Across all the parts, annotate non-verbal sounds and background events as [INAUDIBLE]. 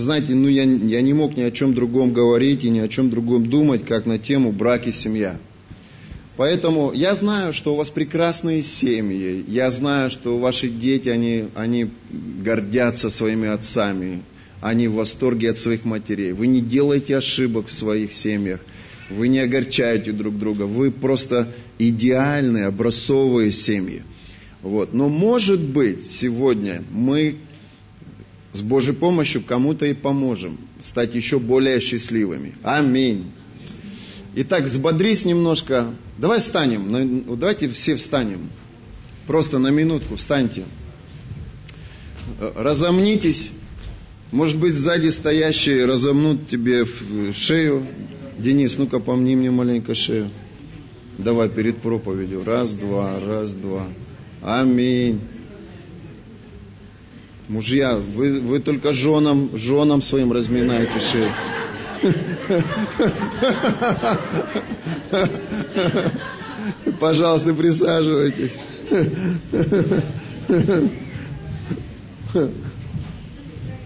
вы знаете, ну я, я не мог ни о чем другом говорить и ни о чем другом думать, как на тему брак и семья. Поэтому я знаю, что у вас прекрасные семьи, я знаю, что ваши дети, они, они гордятся своими отцами, они в восторге от своих матерей. Вы не делаете ошибок в своих семьях, вы не огорчаете друг друга, вы просто идеальные, образцовые семьи. Вот. Но может быть сегодня мы с Божьей помощью кому-то и поможем стать еще более счастливыми. Аминь. Итак, взбодрись немножко. Давай встанем. Давайте все встанем. Просто на минутку встаньте. Разомнитесь. Может быть, сзади стоящие разомнут тебе шею. Денис, ну-ка помни мне маленько шею. Давай перед проповедью. Раз, два, раз, два. Аминь. Мужья, вы, вы только женам, женам своим разминаете шею. Пожалуйста, присаживайтесь.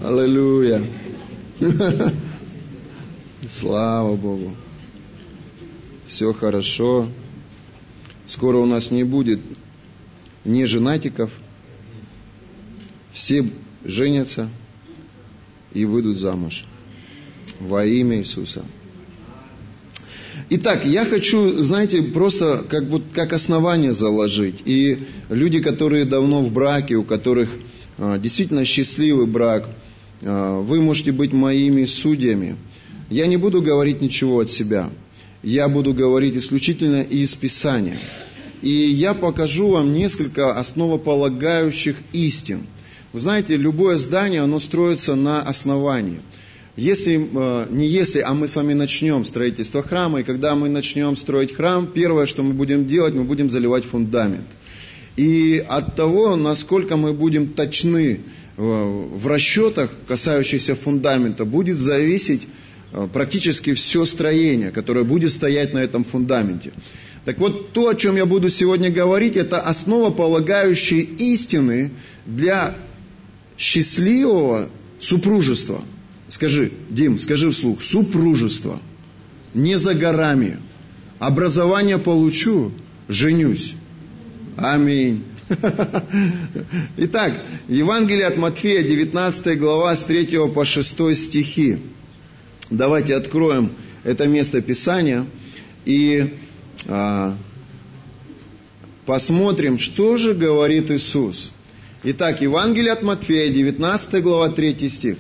Аллилуйя. Слава Богу. Все хорошо. Скоро у нас не будет ни женатиков. Все женятся и выйдут замуж во имя Иисуса. Итак, я хочу, знаете, просто как, вот, как основание заложить. И люди, которые давно в браке, у которых а, действительно счастливый брак, а, вы можете быть моими судьями. Я не буду говорить ничего от себя. Я буду говорить исключительно из Писания. И я покажу вам несколько основополагающих истин. Вы знаете, любое здание, оно строится на основании – если, э, не если, а мы с вами начнем строительство храма, и когда мы начнем строить храм, первое, что мы будем делать, мы будем заливать фундамент. И от того, насколько мы будем точны э, в расчетах, касающихся фундамента, будет зависеть э, практически все строение, которое будет стоять на этом фундаменте. Так вот, то, о чем я буду сегодня говорить, это основополагающие истины для счастливого супружества – Скажи, Дим, скажи вслух, супружество, не за горами. Образование получу, женюсь. Аминь. [LAUGHS] Итак, Евангелие от Матфея, 19 глава, с 3 по 6 стихи. Давайте откроем это место Писания и а, посмотрим, что же говорит Иисус. Итак, Евангелие от Матфея, 19 глава, 3 стих.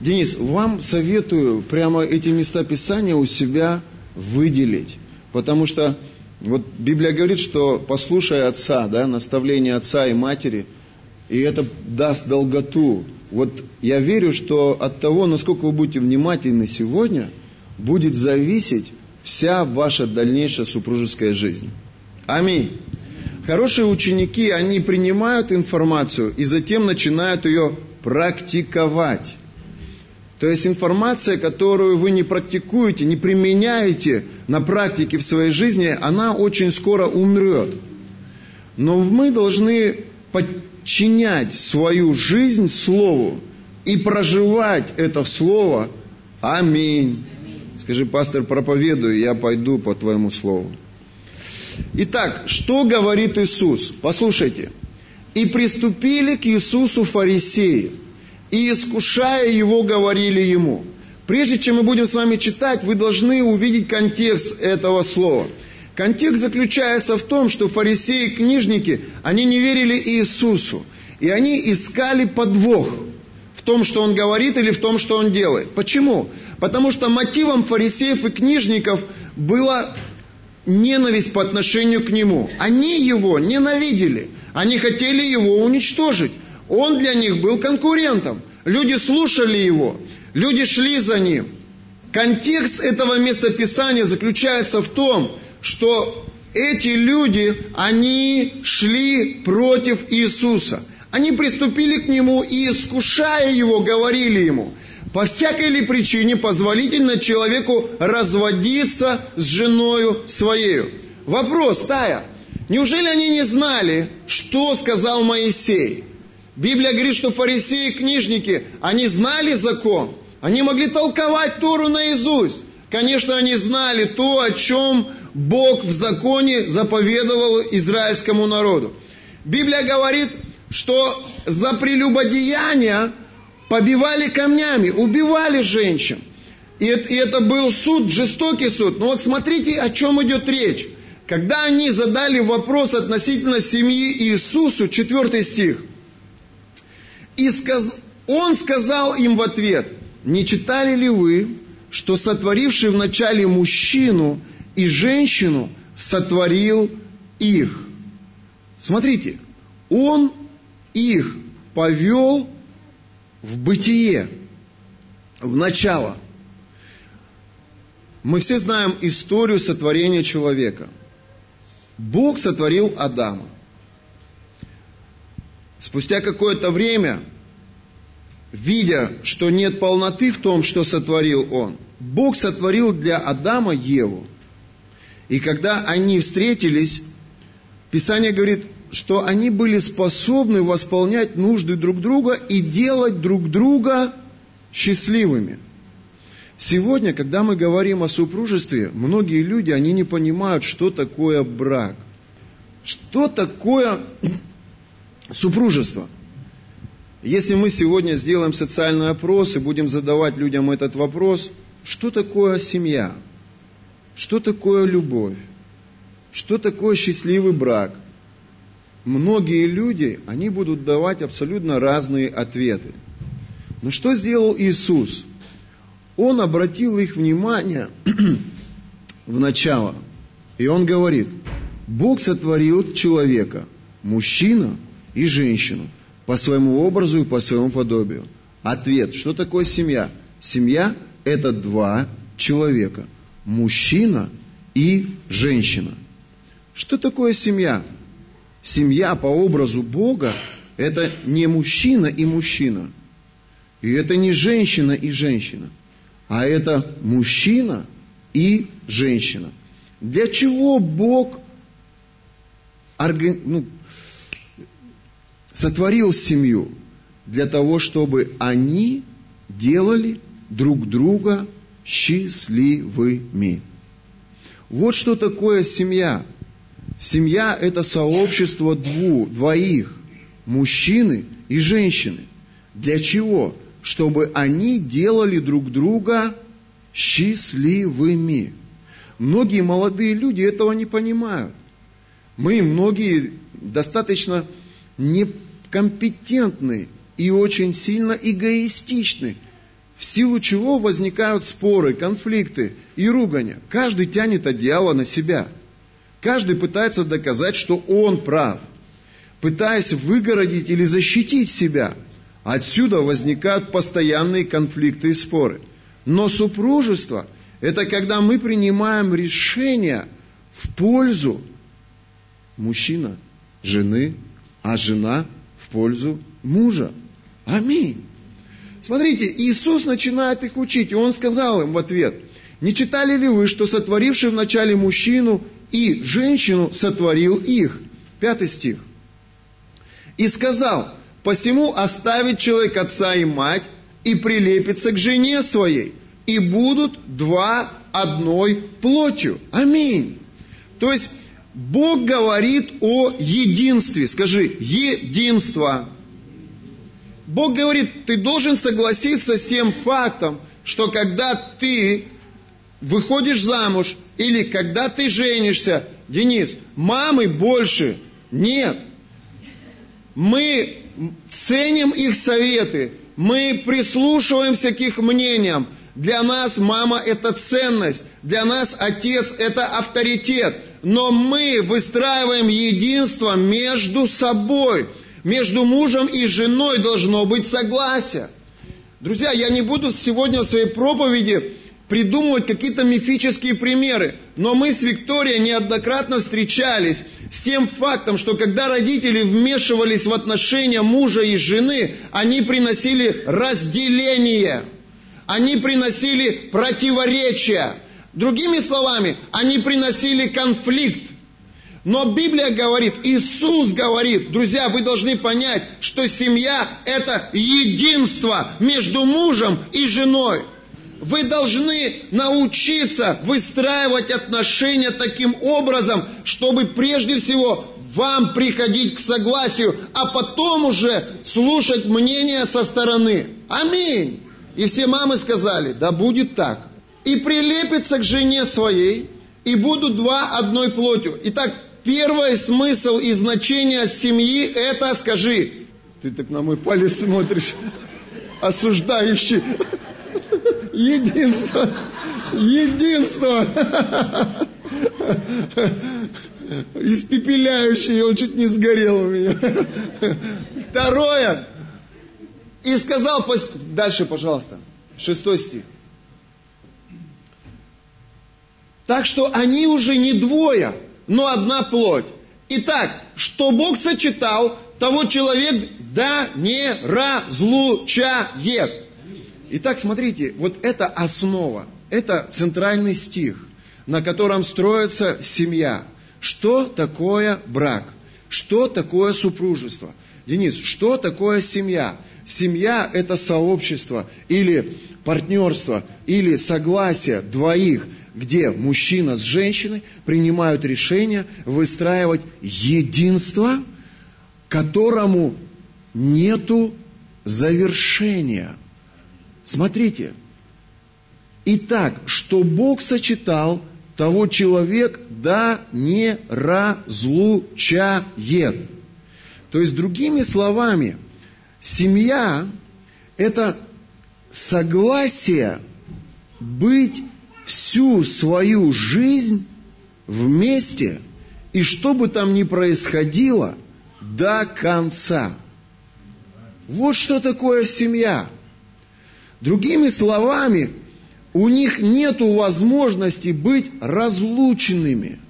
Денис, вам советую прямо эти места Писания у себя выделить. Потому что вот Библия говорит, что послушай отца, да, наставление отца и матери, и это даст долготу. Вот я верю, что от того, насколько вы будете внимательны сегодня, будет зависеть вся ваша дальнейшая супружеская жизнь. Аминь. Хорошие ученики, они принимают информацию и затем начинают ее практиковать. То есть информация, которую вы не практикуете, не применяете на практике в своей жизни, она очень скоро умрет. Но мы должны подчинять свою жизнь Слову и проживать это Слово. Аминь. Скажи, пастор, проповедую, я пойду по твоему Слову. Итак, что говорит Иисус? Послушайте. И приступили к Иисусу фарисеи – и искушая его, говорили ему. Прежде чем мы будем с вами читать, вы должны увидеть контекст этого слова. Контекст заключается в том, что фарисеи и книжники, они не верили Иисусу. И они искали подвох в том, что он говорит или в том, что он делает. Почему? Потому что мотивом фарисеев и книжников была ненависть по отношению к нему. Они его ненавидели. Они хотели его уничтожить. Он для них был конкурентом. Люди слушали его, люди шли за ним. Контекст этого местописания заключается в том, что эти люди, они шли против Иисуса. Они приступили к Нему и, искушая Его, говорили Ему, по всякой ли причине позволительно человеку разводиться с женою своею? Вопрос, Тая, неужели они не знали, что сказал Моисей? Библия говорит, что фарисеи и книжники, они знали закон, они могли толковать Тору наизусть. Конечно, они знали то, о чем Бог в законе заповедовал израильскому народу. Библия говорит, что за прелюбодеяние побивали камнями, убивали женщин. И это, и это был суд, жестокий суд. Но вот смотрите, о чем идет речь. Когда они задали вопрос относительно семьи Иисусу, 4 стих, и сказ... он сказал им в ответ, не читали ли вы, что сотворивший вначале мужчину и женщину сотворил их? Смотрите, он их повел в бытие, в начало. Мы все знаем историю сотворения человека. Бог сотворил Адама. Спустя какое-то время, видя, что нет полноты в том, что сотворил он, Бог сотворил для Адама Еву. И когда они встретились, Писание говорит, что они были способны восполнять нужды друг друга и делать друг друга счастливыми. Сегодня, когда мы говорим о супружестве, многие люди, они не понимают, что такое брак. Что такое супружество? Если мы сегодня сделаем социальный опрос и будем задавать людям этот вопрос, что такое семья? Что такое любовь? Что такое счастливый брак? Многие люди, они будут давать абсолютно разные ответы. Но что сделал Иисус? Он обратил их внимание [CLEARS THROAT] в начало. И он говорит, Бог сотворил человека, мужчина и женщину, по своему образу и по своему подобию. Ответ, что такое семья? Семья – это два человека, мужчина и женщина. Что такое семья? Семья по образу Бога – это не мужчина и мужчина. И это не женщина и женщина – а это мужчина и женщина. Для чего Бог орган... ну, сотворил семью? Для того, чтобы они делали друг друга счастливыми. Вот что такое семья. Семья – это сообщество двух, двоих, мужчины и женщины. Для чего? чтобы они делали друг друга счастливыми. Многие молодые люди этого не понимают. Мы многие достаточно некомпетентны и очень сильно эгоистичны, в силу чего возникают споры, конфликты и ругания. Каждый тянет одеяло на себя. Каждый пытается доказать, что он прав, пытаясь выгородить или защитить себя – Отсюда возникают постоянные конфликты и споры. Но супружество – это когда мы принимаем решение в пользу мужчина, жены, а жена в пользу мужа. Аминь. Смотрите, Иисус начинает их учить, и Он сказал им в ответ, «Не читали ли вы, что сотворивший вначале мужчину и женщину сотворил их?» Пятый стих. «И сказал, Посему оставит человек отца и мать и прилепится к жене своей, и будут два одной плотью. Аминь. То есть Бог говорит о единстве. Скажи, единство. Бог говорит, ты должен согласиться с тем фактом, что когда ты выходишь замуж или когда ты женишься, Денис, мамы больше нет. Мы ценим их советы, мы прислушиваемся к их мнениям. Для нас мама – это ценность, для нас отец – это авторитет. Но мы выстраиваем единство между собой. Между мужем и женой должно быть согласие. Друзья, я не буду сегодня в своей проповеди придумывать какие-то мифические примеры. Но мы с Викторией неоднократно встречались с тем фактом, что когда родители вмешивались в отношения мужа и жены, они приносили разделение, они приносили противоречия. Другими словами, они приносили конфликт. Но Библия говорит, Иисус говорит, друзья, вы должны понять, что семья – это единство между мужем и женой. Вы должны научиться выстраивать отношения таким образом, чтобы прежде всего вам приходить к согласию, а потом уже слушать мнение со стороны. Аминь. И все мамы сказали, да будет так. И прилепится к жене своей, и будут два одной плотью. Итак, первый смысл и значение семьи это, скажи, ты так на мой палец смотришь, осуждающий. Единство. Единство. Испепеляющий, он чуть не сгорел у меня. Второе. И сказал, дальше, пожалуйста, шестой стих. Так что они уже не двое, но одна плоть. Итак, что Бог сочетал, того человек да не разлучает. Итак, смотрите, вот это основа, это центральный стих, на котором строится семья. Что такое брак? Что такое супружество? Денис, что такое семья? Семья – это сообщество или партнерство, или согласие двоих, где мужчина с женщиной принимают решение выстраивать единство, которому нету завершения. Смотрите. Итак, что Бог сочетал, того человек да не разлучает. То есть, другими словами, семья – это согласие быть всю свою жизнь вместе, и что бы там ни происходило, до конца. Вот что такое семья. Другими словами, у них нет возможности быть разлученными.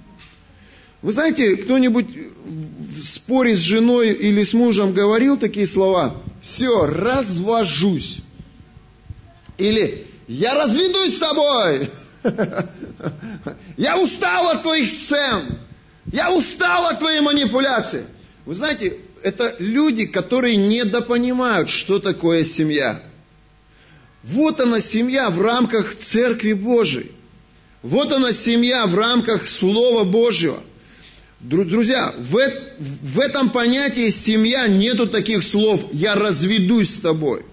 Вы знаете, кто-нибудь в споре с женой или с мужем говорил такие слова? Все, развожусь. Или я разведусь с тобой. Я устал от твоих сцен. Я устал от твоей манипуляции. Вы знаете, это люди, которые недопонимают, что такое семья. Вот она семья в рамках Церкви Божией. Вот она семья в рамках Слова Божьего. Друзья, в, этом понятии семья нету таких слов «я разведусь с тобой».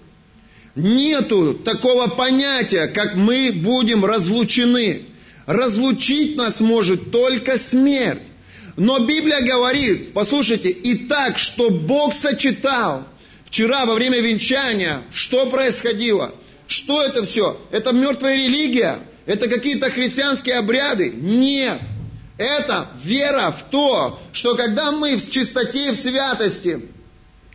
Нету такого понятия, как мы будем разлучены. Разлучить нас может только смерть. Но Библия говорит, послушайте, и так, что Бог сочетал. Вчера во время венчания, что происходило? Что это все? Это мертвая религия? Это какие-то христианские обряды? Нет. Это вера в то, что когда мы в чистоте и в святости,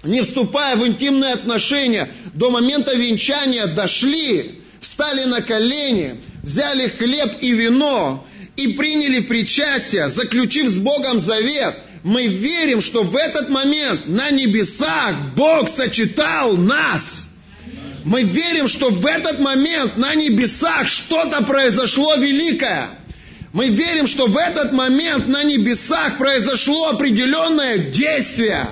не вступая в интимные отношения, до момента венчания дошли, встали на колени, взяли хлеб и вино и приняли причастие, заключив с Богом завет, мы верим, что в этот момент на небесах Бог сочетал нас – мы верим, что в этот момент на небесах что-то произошло великое. Мы верим, что в этот момент на небесах произошло определенное действие.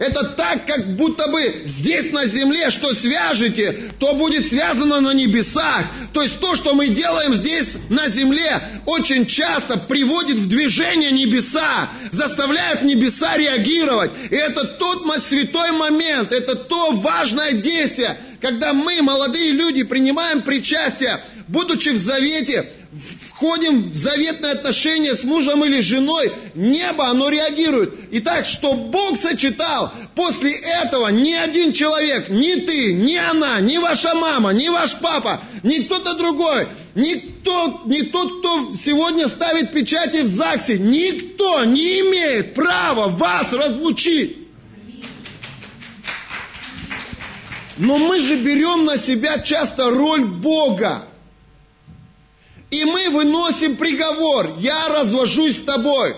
Это так, как будто бы здесь на земле, что свяжете, то будет связано на небесах. То есть то, что мы делаем здесь на земле, очень часто приводит в движение небеса, заставляет небеса реагировать. И это тот святой момент, это то важное действие, когда мы, молодые люди, принимаем причастие, будучи в завете, входим в заветные отношения с мужем или женой, небо, оно реагирует. Итак, что Бог сочетал, после этого ни один человек, ни ты, ни она, ни ваша мама, ни ваш папа, ни кто-то другой, ни тот, ни тот, кто сегодня ставит печати в ЗАГСе, никто не имеет права вас разлучить. Но мы же берем на себя часто роль Бога. И мы выносим приговор. Я развожусь с тобой.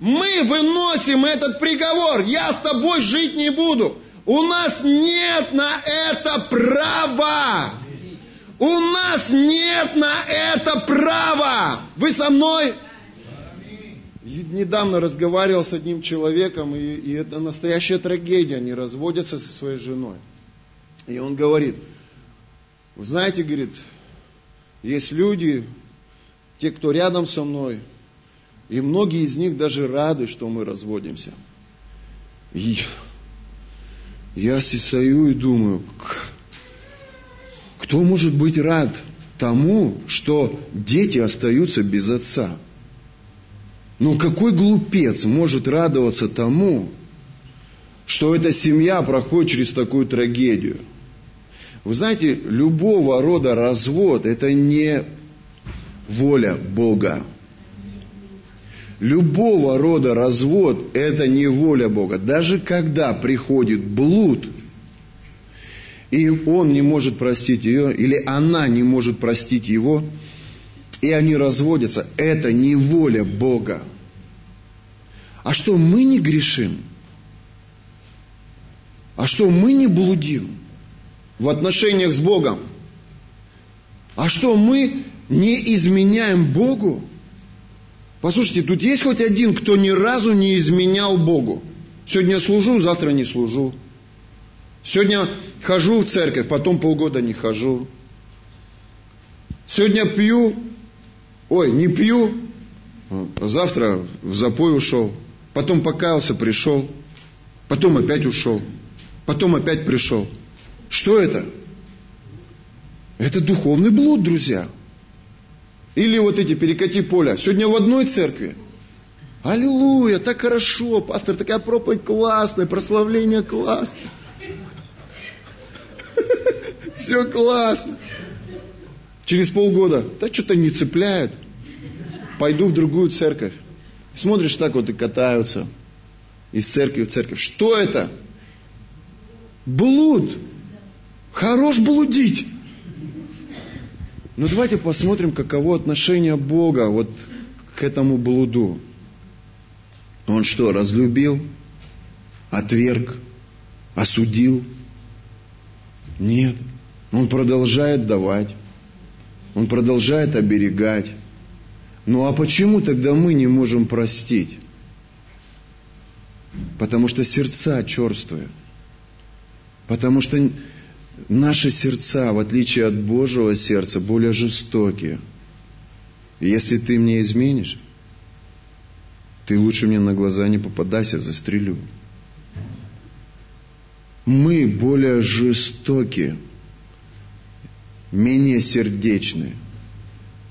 Мы выносим этот приговор. Я с тобой жить не буду. У нас нет на это права. У нас нет на это права. Вы со мной? недавно разговаривал с одним человеком, и, и это настоящая трагедия. Они разводятся со своей женой. И он говорит, вы знаете, говорит, есть люди, те, кто рядом со мной, и многие из них даже рады, что мы разводимся. И я сисаю и думаю, кто может быть рад тому, что дети остаются без отца? Ну какой глупец может радоваться тому, что эта семья проходит через такую трагедию? Вы знаете, любого рода развод – это не воля Бога. Любого рода развод – это не воля Бога. Даже когда приходит блуд, и он не может простить ее, или она не может простить его, и они разводятся, это не воля Бога. А что, мы не грешим? А что, мы не блудим в отношениях с Богом? А что, мы не изменяем Богу? Послушайте, тут есть хоть один, кто ни разу не изменял Богу? Сегодня служу, завтра не служу. Сегодня хожу в церковь, потом полгода не хожу. Сегодня пью, ой, не пью, завтра в запой ушел. Потом покаялся, пришел. Потом опять ушел. Потом опять пришел. Что это? Это духовный блуд, друзья. Или вот эти перекати поля. Сегодня в одной церкви. Аллилуйя, так хорошо, пастор, такая проповедь классная, прославление классное. [LAUGHS] Все классно. Через полгода, да что-то не цепляет. Пойду в другую церковь. Смотришь так вот и катаются из церкви в церковь. Что это? Блуд. Хорош блудить. Но давайте посмотрим, каково отношение Бога вот к этому блуду. Он что, разлюбил, отверг, осудил? Нет. Он продолжает давать. Он продолжает оберегать. Ну а почему тогда мы не можем простить? Потому что сердца черствые. Потому что Наши сердца, в отличие от Божьего сердца, более жестокие. И если ты мне изменишь, ты лучше мне на глаза не попадайся, застрелю. Мы более жестокие, менее сердечные.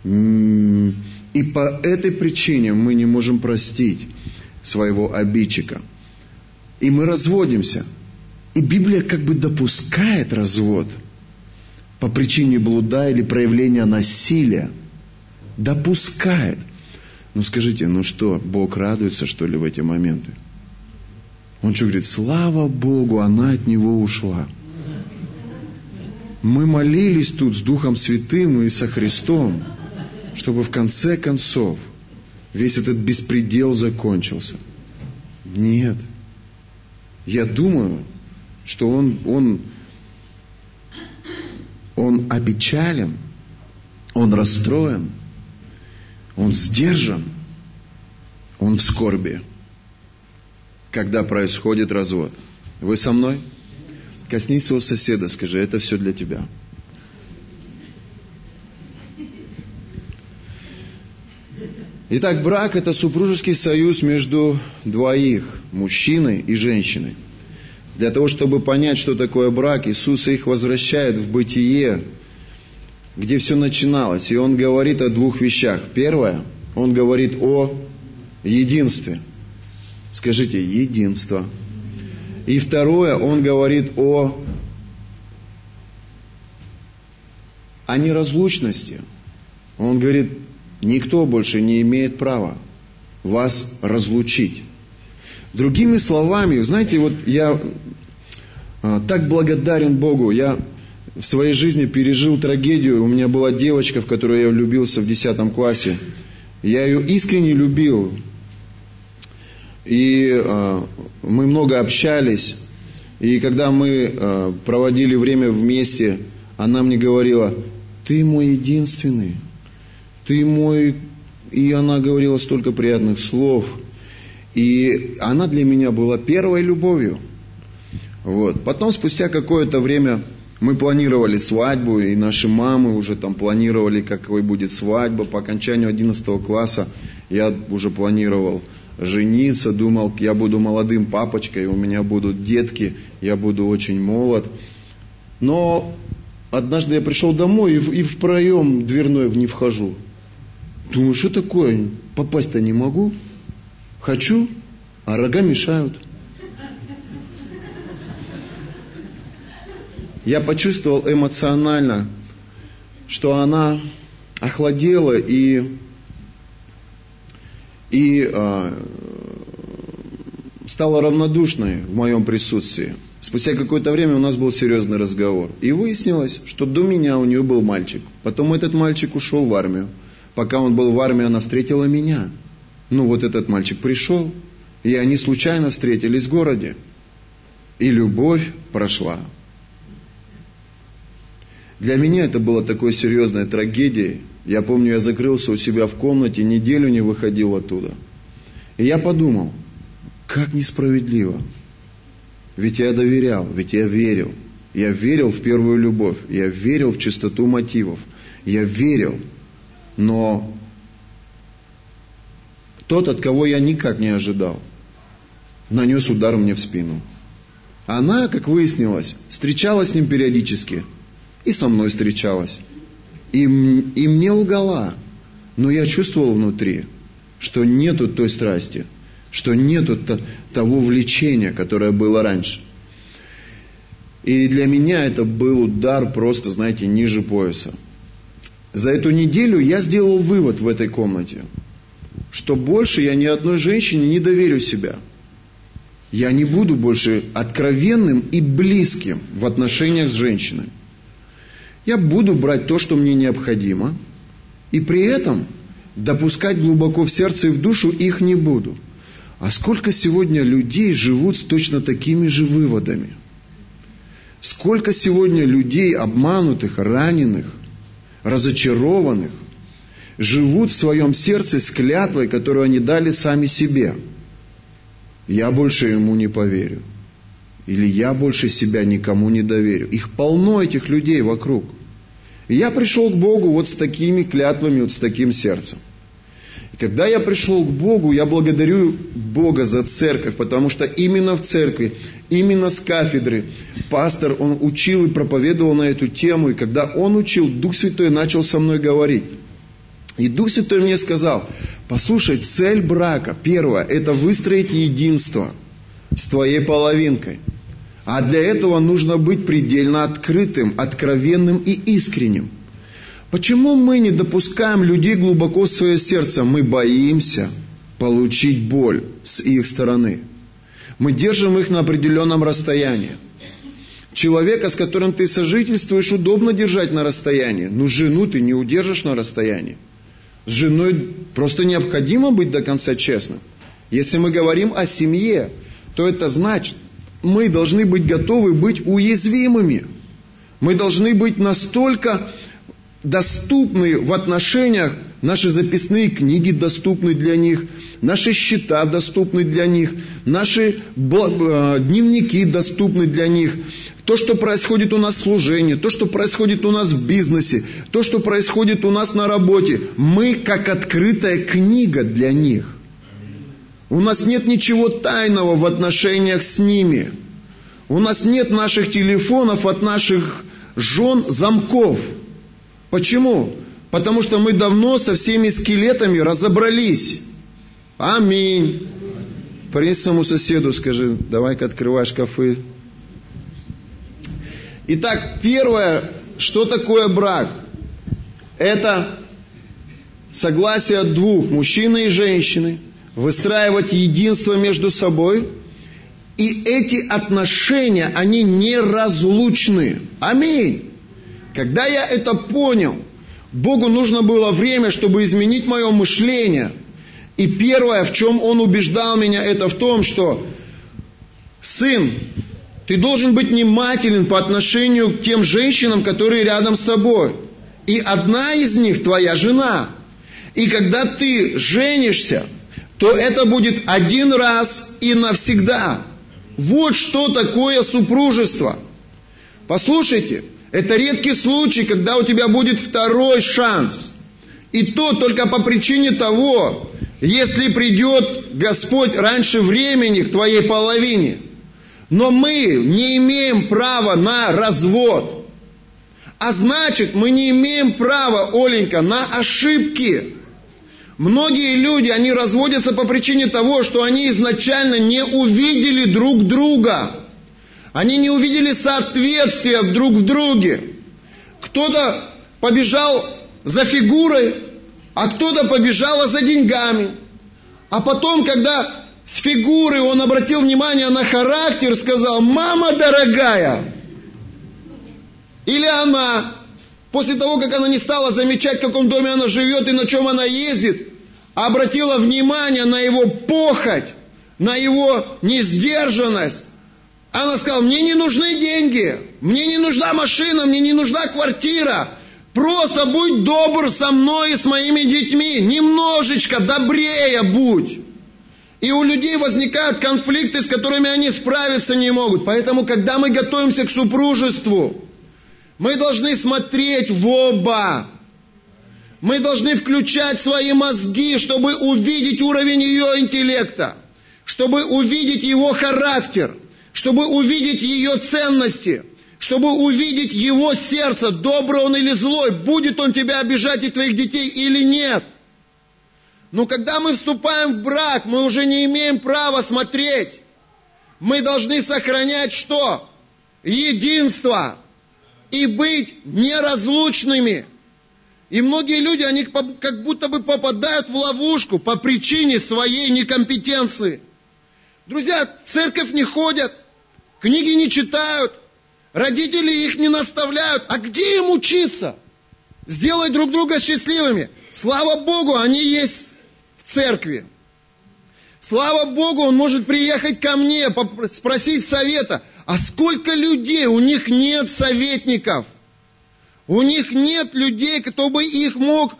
И по этой причине мы не можем простить своего обидчика. И мы разводимся – и Библия как бы допускает развод по причине блуда или проявления насилия. Допускает. Ну скажите, ну что, Бог радуется, что ли, в эти моменты? Он что говорит, слава Богу, она от него ушла. Мы молились тут с Духом Святым и со Христом, чтобы в конце концов весь этот беспредел закончился. Нет. Я думаю, что он, он, он опечален, он расстроен, он сдержан, он в скорби, когда происходит развод. Вы со мной? Коснись своего соседа, скажи, это все для тебя. Итак, брак – это супружеский союз между двоих, мужчиной и женщиной. Для того, чтобы понять, что такое брак, Иисус их возвращает в бытие, где все начиналось. И Он говорит о двух вещах. Первое, Он говорит о единстве. Скажите, единство. И второе, Он говорит о, о неразлучности. Он говорит, никто больше не имеет права вас разлучить. Другими словами, знаете, вот я а, так благодарен Богу. Я в своей жизни пережил трагедию. У меня была девочка, в которую я влюбился в 10 классе. Я ее искренне любил. И э, мы много общались. И когда мы э, проводили время вместе, она мне говорила, ты мой единственный, ты мой... И она говорила столько приятных слов – И она для меня была первой любовью. Вот. Потом, спустя какое-то время, мы планировали свадьбу, и наши мамы уже там планировали, какой будет свадьба. По окончанию 11 класса я уже планировал жениться, думал, я буду молодым папочкой, у меня будут детки, я буду очень молод. Но однажды я пришел домой и в, и в проем дверной не вхожу. Думаю, что такое? Попасть-то не могу. Хочу, а рога мешают. Я почувствовал эмоционально, что она охладела и, и э, стала равнодушной в моем присутствии. Спустя какое-то время у нас был серьезный разговор. И выяснилось, что до меня у нее был мальчик. Потом этот мальчик ушел в армию. Пока он был в армии, она встретила меня. Ну вот этот мальчик пришел, и они случайно встретились в городе. И любовь прошла. Для меня это было такой серьезной трагедией. Я помню, я закрылся у себя в комнате, неделю не выходил оттуда. И я подумал, как несправедливо. Ведь я доверял, ведь я верил. Я верил в первую любовь, я верил в чистоту мотивов, я верил. Но тот, от кого я никак не ожидал, нанес удар мне в спину. Она, как выяснилось, встречалась с ним периодически. И со мной встречалась. И, и мне лгала. Но я чувствовал внутри, что нету той страсти, что нету того влечения, которое было раньше. И для меня это был удар просто, знаете, ниже пояса. За эту неделю я сделал вывод в этой комнате – что больше я ни одной женщине не доверю себя. Я не буду больше откровенным и близким в отношениях с женщиной. Я буду брать то, что мне необходимо, и при этом допускать глубоко в сердце и в душу их не буду. А сколько сегодня людей живут с точно такими же выводами? Сколько сегодня людей обманутых, раненых, разочарованных, живут в своем сердце с клятвой, которую они дали сами себе. Я больше ему не поверю. Или я больше себя никому не доверю. Их полно этих людей вокруг. И я пришел к Богу вот с такими клятвами, вот с таким сердцем. И когда я пришел к Богу, я благодарю Бога за церковь, потому что именно в церкви, именно с кафедры пастор, он учил и проповедовал на эту тему, и когда он учил, Дух Святой начал со мной говорить. И Дух Святой мне сказал, послушай, цель брака, первое, это выстроить единство с твоей половинкой. А для этого нужно быть предельно открытым, откровенным и искренним. Почему мы не допускаем людей глубоко в свое сердце? Мы боимся получить боль с их стороны. Мы держим их на определенном расстоянии. Человека, с которым ты сожительствуешь, удобно держать на расстоянии, но жену ты не удержишь на расстоянии. С женой просто необходимо быть до конца честным. Если мы говорим о семье, то это значит, мы должны быть готовы быть уязвимыми. Мы должны быть настолько доступны в отношениях, наши записные книги доступны для них, наши счета доступны для них, наши э, дневники доступны для них, то, что происходит у нас в служении, то, что происходит у нас в бизнесе, то, что происходит у нас на работе, мы как открытая книга для них. У нас нет ничего тайного в отношениях с ними. У нас нет наших телефонов от наших жен замков. Почему? Потому что мы давно со всеми скелетами разобрались. Аминь. Принес своему соседу, скажи, давай-ка открывай шкафы, Итак, первое, что такое брак? Это согласие двух, мужчины и женщины, выстраивать единство между собой. И эти отношения, они неразлучны. Аминь. Когда я это понял, Богу нужно было время, чтобы изменить мое мышление. И первое, в чем Он убеждал меня, это в том, что сын, ты должен быть внимателен по отношению к тем женщинам, которые рядом с тобой. И одна из них твоя жена. И когда ты женишься, то это будет один раз и навсегда. Вот что такое супружество. Послушайте, это редкий случай, когда у тебя будет второй шанс. И то только по причине того, если придет Господь раньше времени к твоей половине. Но мы не имеем права на развод. А значит, мы не имеем права, Оленька, на ошибки. Многие люди, они разводятся по причине того, что они изначально не увидели друг друга. Они не увидели соответствия друг в друге. Кто-то побежал за фигурой, а кто-то побежал за деньгами. А потом, когда с фигуры он обратил внимание на характер, сказал, мама дорогая. Или она, после того, как она не стала замечать, в каком доме она живет и на чем она ездит, обратила внимание на его похоть, на его несдержанность, она сказала, мне не нужны деньги, мне не нужна машина, мне не нужна квартира. Просто будь добр со мной и с моими детьми. Немножечко добрее будь. И у людей возникают конфликты, с которыми они справиться не могут. Поэтому, когда мы готовимся к супружеству, мы должны смотреть в оба. Мы должны включать свои мозги, чтобы увидеть уровень ее интеллекта, чтобы увидеть его характер – чтобы увидеть ее ценности, чтобы увидеть его сердце, добрый он или злой, будет он тебя обижать и твоих детей или нет. Но когда мы вступаем в брак, мы уже не имеем права смотреть. Мы должны сохранять что? Единство. И быть неразлучными. И многие люди, они как будто бы попадают в ловушку по причине своей некомпетенции. Друзья, в церковь не ходят, книги не читают, родители их не наставляют. А где им учиться? Сделать друг друга счастливыми. Слава Богу, они есть в церкви. Слава Богу, он может приехать ко мне, спросить совета. А сколько людей, у них нет советников. У них нет людей, кто бы их мог,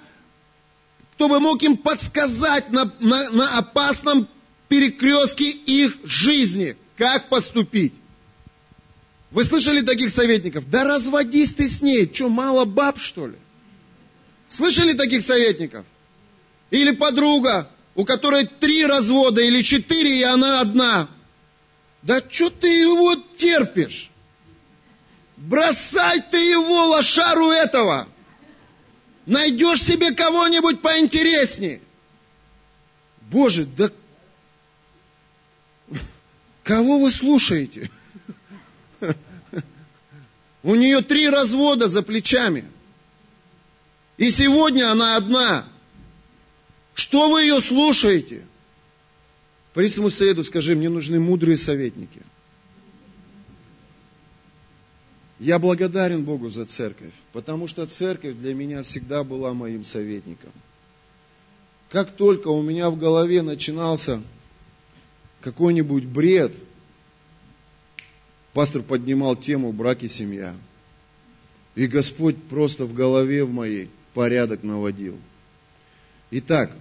кто бы мог им подсказать на, на, на опасном перекрестке их жизни, как поступить. Вы слышали таких советников? Да разводись ты с ней. Что, мало баб, что ли? Слышали таких советников? Или подруга, у которой три развода или четыре, и она одна. Да что ты его терпишь? Бросай ты его, лошару этого. Найдешь себе кого-нибудь поинтереснее. Боже, да [LAUGHS] кого вы слушаете? У нее три развода за плечами. И сегодня она одна. Что вы ее слушаете? Парисому Саиду скажи, мне нужны мудрые советники. Я благодарен Богу за церковь, потому что церковь для меня всегда была моим советником. Как только у меня в голове начинался какой-нибудь бред – Пастор поднимал тему брак и семья. И Господь просто в голове в моей порядок наводил. Итак,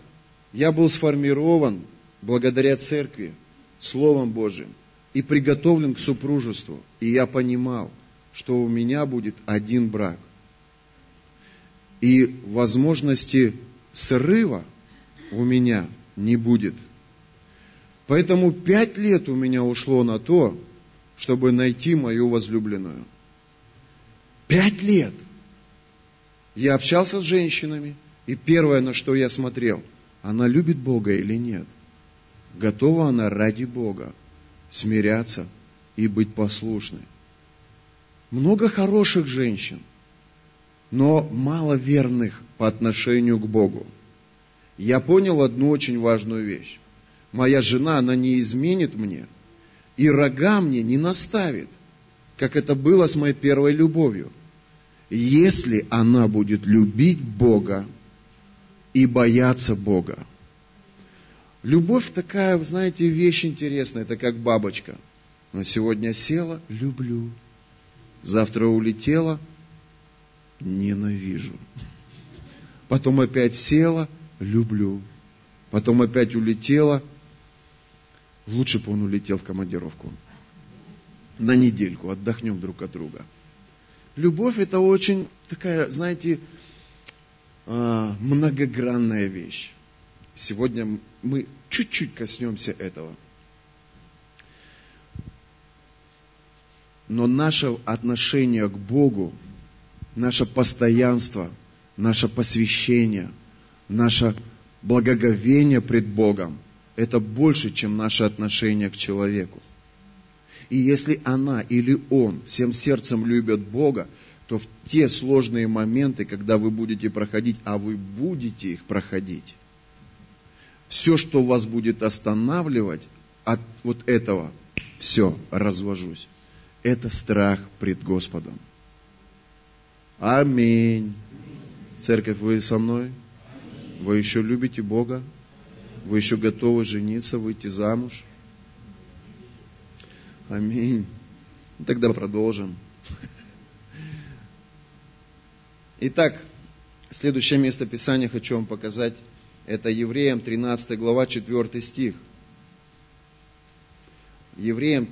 я был сформирован благодаря церкви, Словом Божьим, и приготовлен к супружеству. И я понимал, что у меня будет один брак. И возможности срыва у меня не будет. Поэтому пять лет у меня ушло на то, чтобы найти мою возлюбленную. Пять лет. Я общался с женщинами, и первое, на что я смотрел, она любит Бога или нет. Готова она ради Бога смиряться и быть послушной. Много хороших женщин, но мало верных по отношению к Богу. Я понял одну очень важную вещь. Моя жена, она не изменит мне – и рога мне не наставит, как это было с моей первой любовью. Если она будет любить Бога и бояться Бога. Любовь такая, знаете, вещь интересная, это как бабочка. Но сегодня села, люблю. Завтра улетела, ненавижу. Потом опять села, люблю. потом опять улетела. Лучше бы он улетел в командировку. На недельку, отдохнем друг от друга. Любовь это очень такая, знаете, а, многогранная вещь. Сегодня мы чуть-чуть коснемся этого. Но наше отношение к Богу, наше постоянство, наше посвящение, наше благоговение пред Богом, это больше, чем наше отношение к человеку. И если она или он всем сердцем любят Бога, то в те сложные моменты, когда вы будете проходить, а вы будете их проходить, все, что вас будет останавливать от вот этого, все, развожусь. Это страх пред Господом. Аминь. Церковь, вы со мной? Вы еще любите Бога? Вы еще готовы жениться, выйти замуж? Аминь. Ну, тогда продолжим. Итак, следующее место Писания хочу вам показать. Это Евреям 13 глава 4 стих. Евреям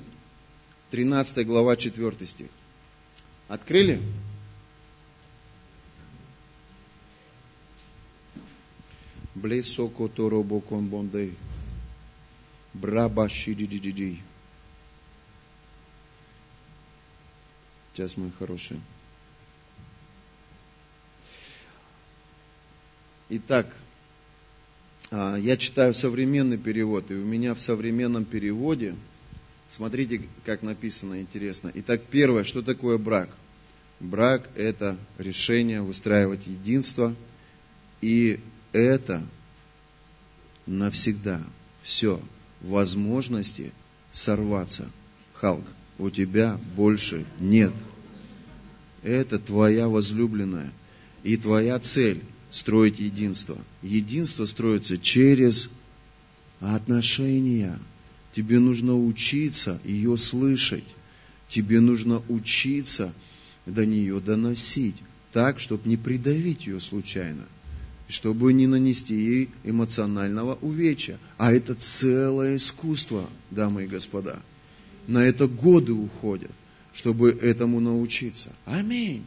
13 глава 4 стих. Открыли? Блесоко торобокон бондей. Браба шидидидиди. Сейчас, мои хорошие. Итак, а, я читаю современный перевод, и у меня в современном переводе, смотрите, как написано интересно. Итак, первое, что такое брак? Брак – это решение выстраивать единство, и это навсегда все возможности сорваться. Халк, у тебя больше нет – это твоя возлюбленная. И твоя цель – строить единство. Единство строится через отношения. Тебе нужно учиться ее слышать. Тебе нужно учиться до нее доносить так, чтобы не придавить ее случайно, чтобы не нанести ей эмоционального увечья. А это целое искусство, дамы и господа. На это годы уходят чтобы этому научиться. Аминь.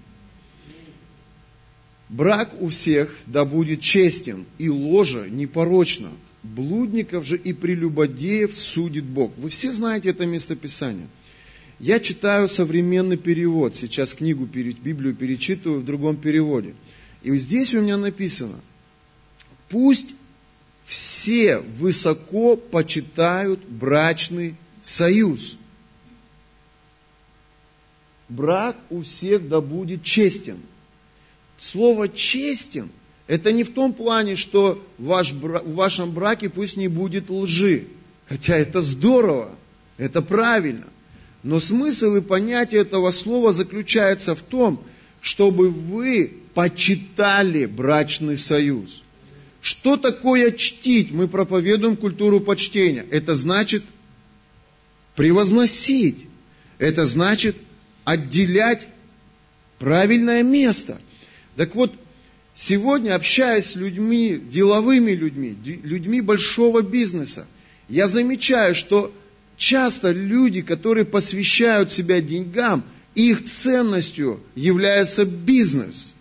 Брак у всех да будет честен, и ложа непорочна. Блудников же и прелюбодеев судит Бог. Вы все знаете это местописание. Я читаю современный перевод. Сейчас книгу, Библию перечитываю в другом переводе. И здесь у меня написано, пусть все высоко почитают брачный союз – брак у всех да будет честен. Слово честен – это не в том плане, что ваш, в вашем браке пусть не будет лжи. Хотя это здорово, это правильно. Но смысл и понятие этого слова заключается в том, чтобы вы почитали брачный союз. Что такое чтить? Мы проповедуем культуру почтения. Это значит превозносить. Это значит отделять правильное место. Так вот, сегодня, общаясь с людьми, деловыми людьми, людьми большого бизнеса, я замечаю, что часто люди, которые посвящают себя деньгам, их ценностью является бизнес.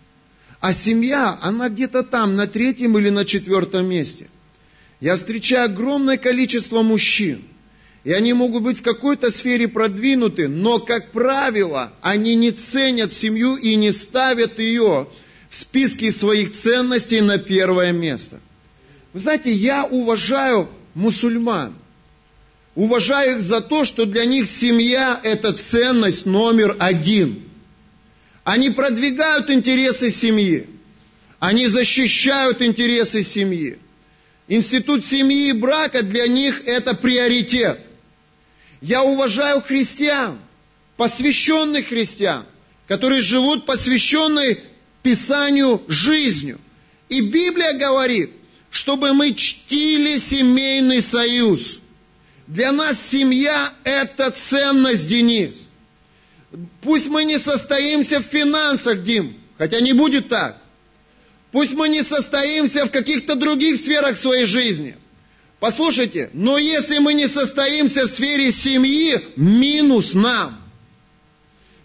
А семья, она где-то там, на третьем или на четвертом месте. Я встречаю огромное количество мужчин, и они могут быть в какой-то сфере продвинуты, но, как правило, они не ценят семью и не ставят ее в списке своих ценностей на первое место. Вы знаете, я уважаю мусульман. Уважаю их за то, что для них семья – это ценность номер один. Они продвигают интересы семьи. Они защищают интересы семьи. Институт семьи и брака для них это приоритет – я уважаю христиан, посвященных христиан, которые живут посвященной Писанию жизнью. И Библия говорит, чтобы мы чтили семейный союз. Для нас семья – это ценность, Денис. Пусть мы не состоимся в финансах, Дим, хотя не будет так. Пусть мы не состоимся в каких-то других сферах своей жизни – Послушайте, но если мы не состоимся в сфере семьи, минус нам.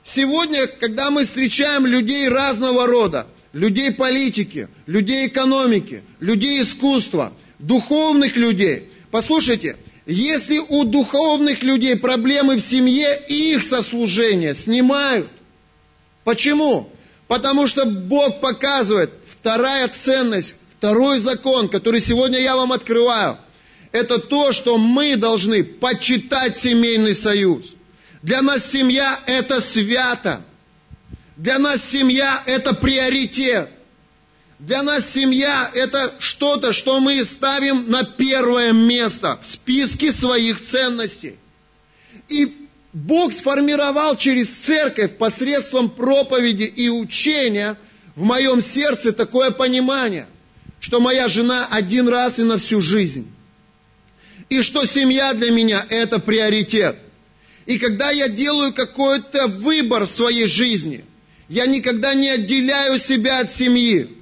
Сегодня, когда мы встречаем людей разного рода, людей политики, людей экономики, людей искусства, духовных людей, послушайте, если у духовных людей проблемы в семье, их сослужение снимают. Почему? Потому что Бог показывает, вторая ценность, второй закон, который сегодня я вам открываю, это то, что мы должны почитать семейный союз. Для нас семья – это свято. Для нас семья – это приоритет. Для нас семья – это что-то, что мы ставим на первое место в списке своих ценностей. И Бог сформировал через церковь посредством проповеди и учения в моем сердце такое понимание, что моя жена один раз и на всю жизнь. И что семья для меня – это приоритет. И когда я делаю какой-то выбор в своей жизни, я никогда не отделяю себя от семьи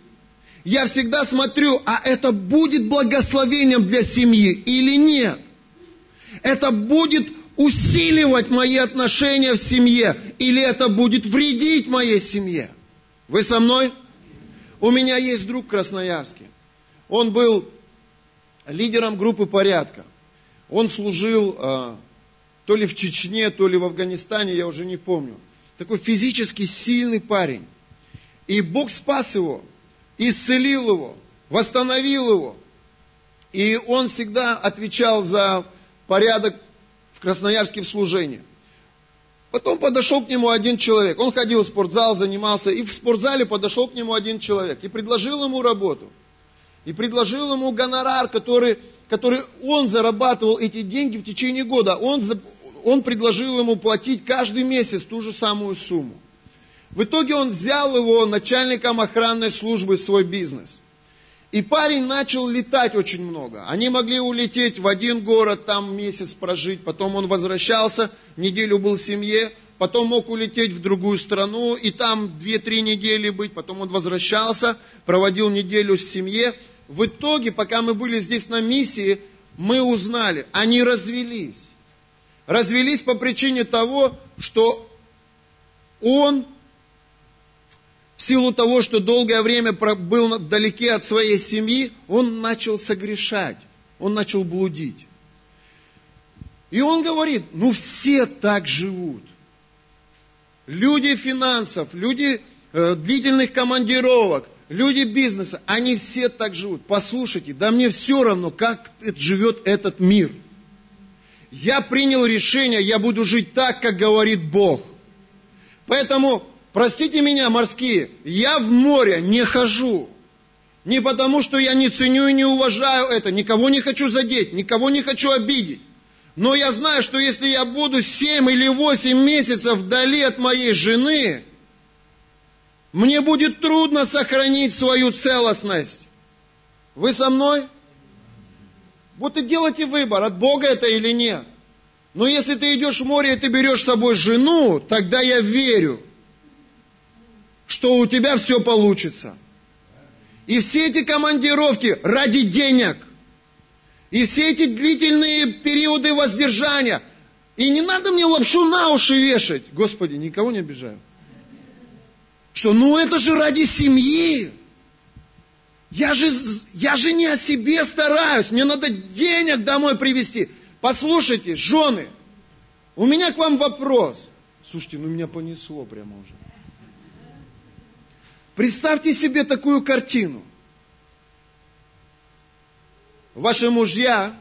я всегда смотрю, а это будет благословением для семьи или нет. Это будет усиливать мои отношения в семье или это будет вредить моей семье. Вы со мной? У меня есть друг в Красноярске. Он был лидером группы порядка. Он служил э, то ли в Чечне, то ли в Афганистане, я уже не помню. Такой физически сильный парень. И Бог спас его исцелил его, восстановил его. И он всегда отвечал за порядок в Красноярске в служении. Потом подошел к нему один человек. Он ходил в спортзал, занимался. И в спортзале подошел к нему один человек. И предложил ему работу. И предложил ему гонорар, который, который он зарабатывал эти деньги в течение года. Он, он предложил ему платить каждый месяц ту же самую сумму. В итоге он взял его начальником охранной службы в свой бизнес. И парень начал летать очень много. Они могли улететь в один город, там месяц прожить, потом он возвращался, неделю был в семье, потом мог улететь в другую страну и там 2-3 недели быть, потом он возвращался, проводил неделю в семье. В итоге, пока мы были здесь на миссии, мы узнали, они развелись. Развелись по причине того, что он в силу того, что долгое время был вдалеке от своей семьи, он начал согрешать, он начал блудить. И он говорит, ну все так живут. Люди финансов, люди э, длительных командировок, люди бизнеса, они все так живут. Послушайте, да мне все равно, как живет этот мир. Я принял решение, я буду жить так, как говорит Бог. Поэтому Простите меня, морские, я в море не хожу. Не потому, что я не ценю и не уважаю это, никого не хочу задеть, никого не хочу обидеть. Но я знаю, что если я буду 7 или 8 месяцев вдали от моей жены, мне будет трудно сохранить свою целостность. Вы со мной? Вот и делайте выбор, от Бога это или нет. Но если ты идешь в море и ты берешь с собой жену, тогда я верю, что у тебя все получится. И все эти командировки ради денег. И все эти длительные периоды воздержания. И не надо мне лапшу на уши вешать. Господи, никого не обижаю. Что, ну это же ради семьи. Я же, я же не о себе стараюсь. Мне надо денег домой привезти. Послушайте, жены, у меня к вам вопрос. Слушайте, ну меня понесло прямо уже. Представьте себе такую картину. Ваши мужья,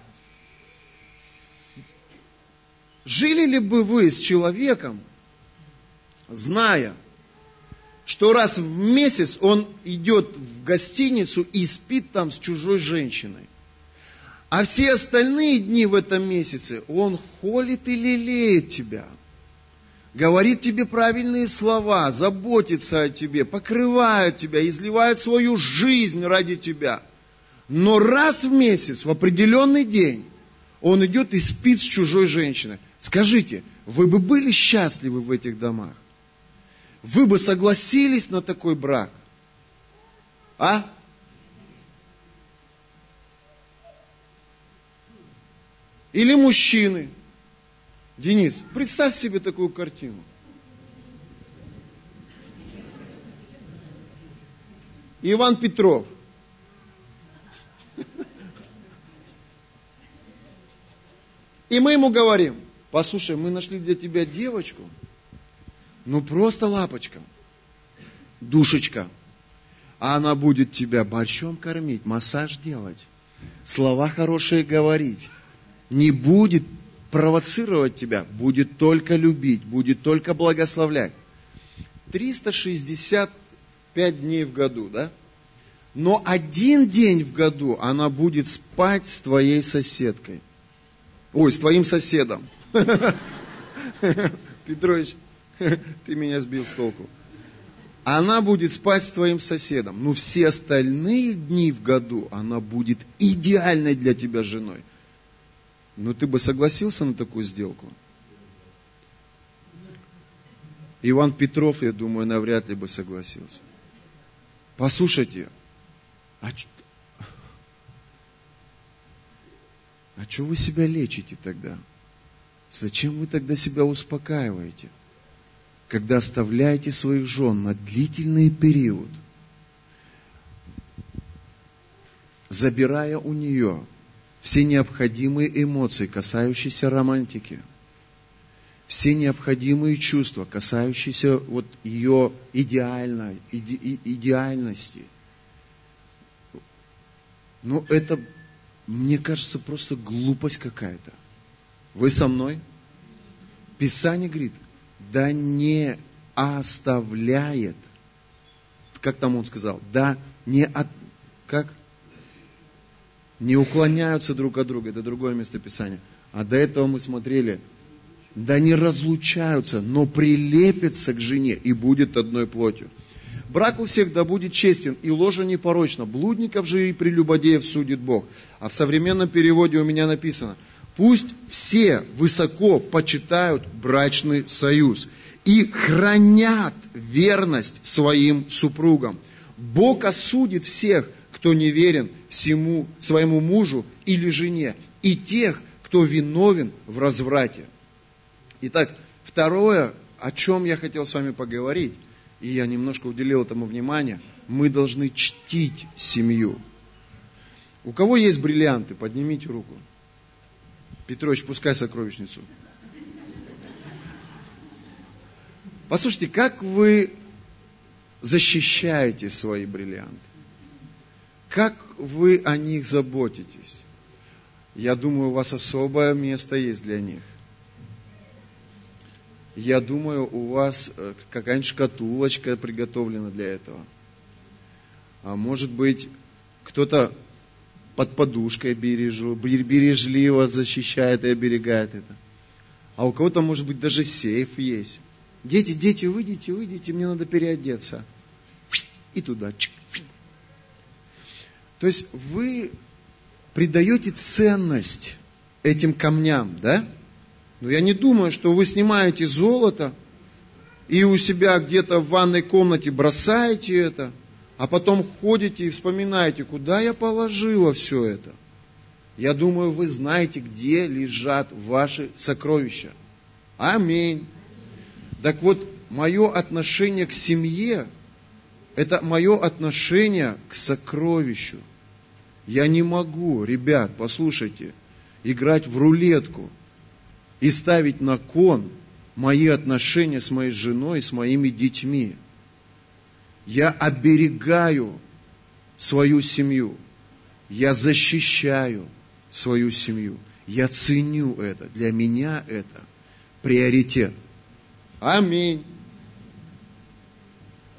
жили ли бы вы с человеком, зная, что раз в месяц он идет в гостиницу и спит там с чужой женщиной. А все остальные дни в этом месяце он холит и лелеет тебя – говорит тебе правильные слова, заботится о тебе, покрывает тебя, изливает свою жизнь ради тебя. Но раз в месяц, в определенный день, он идет и спит с чужой женщиной. Скажите, вы бы были счастливы в этих домах? Вы бы согласились на такой брак? А? Или мужчины. Денис, представь себе такую картину. Иван Петров. И мы ему говорим, послушай, мы нашли для тебя девочку, ну просто лапочка, душечка. А она будет тебя борщом кормить, массаж делать, слова хорошие говорить. Не будет провоцировать тебя, будет только любить, будет только благословлять. 365 дней в году, да? Но один день в году она будет спать с твоей соседкой. Ой, с твоим соседом. [LAUGHS] Петрович, ты меня сбил с толку. Она будет спать с твоим соседом. Но все остальные дни в году она будет идеальной для тебя женой. Но ты бы согласился на такую сделку? Иван Петров, я думаю, навряд ли бы согласился. Послушайте, а, а что вы себя лечите тогда? Зачем вы тогда себя успокаиваете? Когда оставляете своих жен на длительный период, забирая у нее все необходимые эмоции, касающиеся романтики, все необходимые чувства, касающиеся вот ее идеально, иде, идеальности. Ну, это, мне кажется, просто глупость какая-то. Вы со мной? Писание говорит, да не оставляет, как там он сказал, да не от, как? Не уклоняются друг от друга, это другое местописание. А до этого мы смотрели, да не разлучаются, но прилепятся к жене и будет одной плотью. Брак у всех да будет честен, и ложа непорочна. Блудников же и прелюбодеев судит Бог. А в современном переводе у меня написано, пусть все высоко почитают брачный союз и хранят верность своим супругам. Бог осудит всех, кто не верен всему своему мужу или жене, и тех, кто виновен в разврате. Итак, второе, о чем я хотел с вами поговорить, и я немножко уделил этому внимание, мы должны чтить семью. У кого есть бриллианты, поднимите руку. Петрович, пускай сокровищницу. Послушайте, как вы защищаете свои бриллианты? Как вы о них заботитесь? Я думаю, у вас особое место есть для них. Я думаю, у вас э, какая-нибудь шкатулочка приготовлена для этого. А может быть, кто-то под подушкой бережу, бережливо защищает и оберегает это. А у кого-то, может быть, даже сейф есть. Дети, дети, выйдите, выйдите, мне надо переодеться. И туда. То есть вы придаете ценность этим камням, да? Но я не думаю, что вы снимаете золото и у себя где-то в ванной комнате бросаете это, а потом ходите и вспоминаете, куда я положила все это. Я думаю, вы знаете, где лежат ваши сокровища. Аминь. Так вот, мое отношение к семье это мое отношение к сокровищу. Я не могу, ребят, послушайте, играть в рулетку и ставить на кон мои отношения с моей женой, с моими детьми. Я оберегаю свою семью. Я защищаю свою семью. Я ценю это. Для меня это приоритет. Аминь.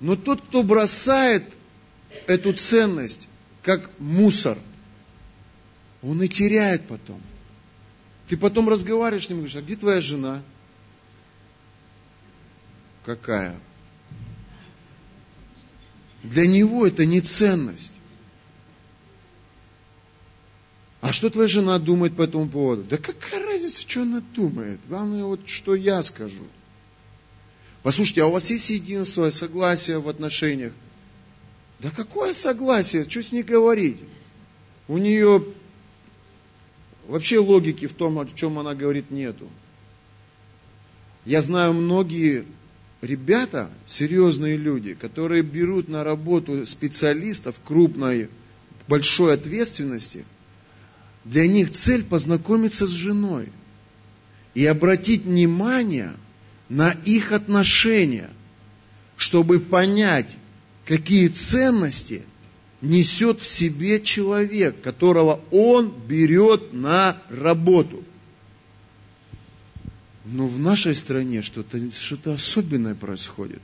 Но тот, кто бросает эту ценность, как мусор, он и теряет потом. Ты потом разговариваешь с ним говоришь, а где твоя жена? Какая? Для него это не ценность. А что твоя жена думает по этому поводу? Да какая разница, что она думает? Главное, вот что я скажу. Послушайте, а у вас есть единство, согласие в отношениях? Да какое согласие? Что с ней говорить? У нее вообще логики в том, о чем она говорит, нету. Я знаю многие ребята, серьезные люди, которые берут на работу специалистов крупной, большой ответственности, для них цель познакомиться с женой и обратить внимание на их отношения, чтобы понять, какие ценности несет в себе человек, которого он берет на работу. Но в нашей стране что-то что особенное происходит.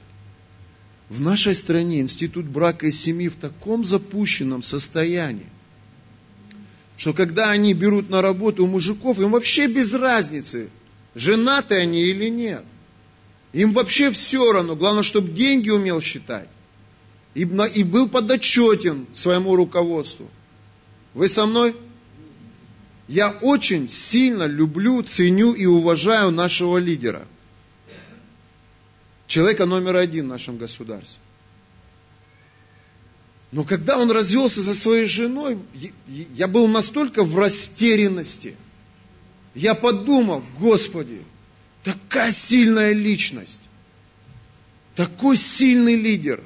В нашей стране институт брака и семьи в таком запущенном состоянии, что когда они берут на работу у мужиков, им вообще без разницы, женаты они или нет. Им вообще все равно, главное, чтобы деньги умел считать. И, был подотчетен своему руководству. Вы со мной? Я очень сильно люблю, ценю и уважаю нашего лидера. Человека номер один в нашем государстве. Но когда он развелся со своей женой, я был настолько в растерянности. Я подумал, Господи, такая сильная личность, такой сильный лидер,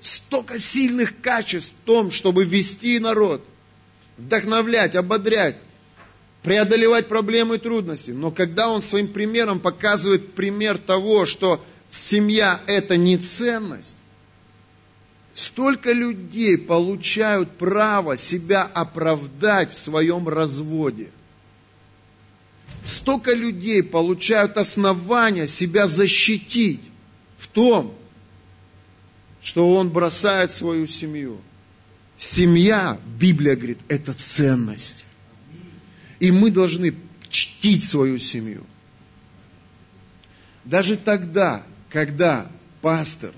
столько сильных качеств в том, чтобы вести народ, вдохновлять, ободрять, преодолевать проблемы и трудности. Но когда он своим примером показывает пример того, что семья это не ценность, столько людей получают право себя оправдать в своем разводе. Столько людей получают основания себя защитить в том, что он бросает свою семью. Семья, Библия говорит, это ценность. И мы должны чтить свою семью. Даже тогда, когда пастор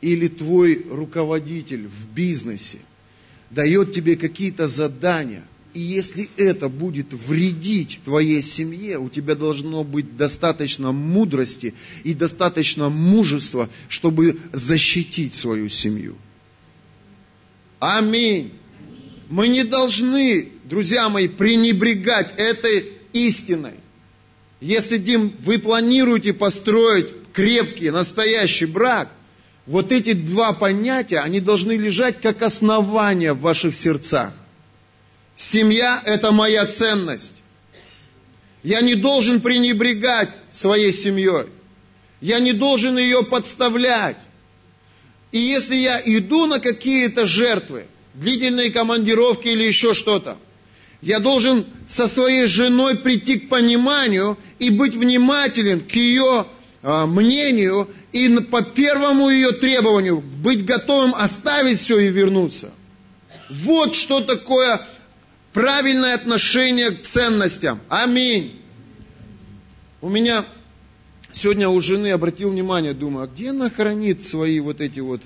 или твой руководитель в бизнесе дает тебе какие-то задания, и если это будет вредить твоей семье, у тебя должно быть достаточно мудрости и достаточно мужества, чтобы защитить свою семью. Аминь. Мы не должны, друзья мои, пренебрегать этой истиной. Если, Дим, вы планируете построить крепкий, настоящий брак, вот эти два понятия, они должны лежать как основание в ваших сердцах. Семья – это моя ценность. Я не должен пренебрегать своей семьей. Я не должен ее подставлять. И если я иду на какие-то жертвы, длительные командировки или еще что-то. Я должен со своей женой прийти к пониманию и быть внимателен к ее а, мнению и по первому ее требованию быть готовым оставить все и вернуться. Вот что такое правильное отношение к ценностям. Аминь. У меня сегодня у жены обратил внимание, думаю, а где она хранит свои вот эти вот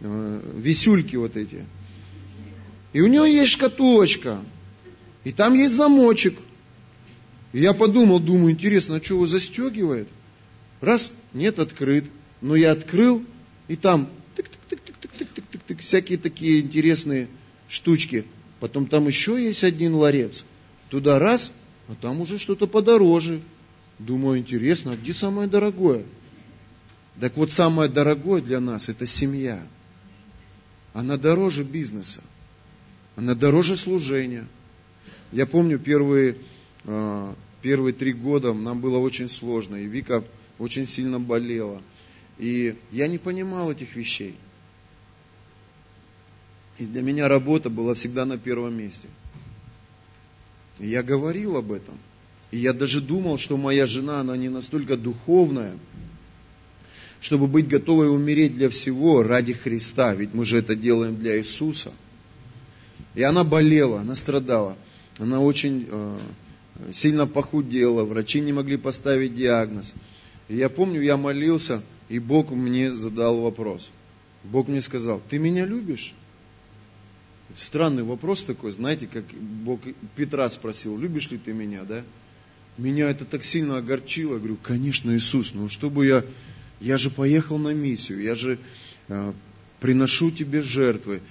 э, висюльки вот эти? И у него есть шкатулочка. И там есть замочек. И я подумал, думаю, интересно, а что его застегивает? Раз, нет, открыт. Но я открыл, и там тык-тык-тык-тык-тык-тык-тык, всякие такие интересные штучки. Потом там еще есть один ларец. Туда раз, а там уже что-то подороже. Думаю, интересно, а где самое дорогое? Так вот, самое дорогое для нас – это семья. Она дороже бизнеса. Она дороже служения. Я помню первые, а, первые три года нам было очень сложно, и Вика очень сильно болела. И я не понимал этих вещей. И для меня работа была всегда на первом месте. И я говорил об этом. И я даже думал, что моя жена, она не настолько духовная, чтобы быть готовой умереть для всего ради Христа. Ведь мы же это делаем для Иисуса – и она болела, она страдала. Она очень э, сильно похудела, врачи не могли поставить диагноз. И я помню, я молился, и Бог мне задал вопрос. Бог мне сказал, ты меня любишь? Странный вопрос такой, знаете, как Бог Петра спросил, любишь ли ты меня, да? Меня это так сильно огорчило. Я говорю, конечно, Иисус, ну чтобы я, я же поехал на миссию, я же э, приношу тебе жертвы.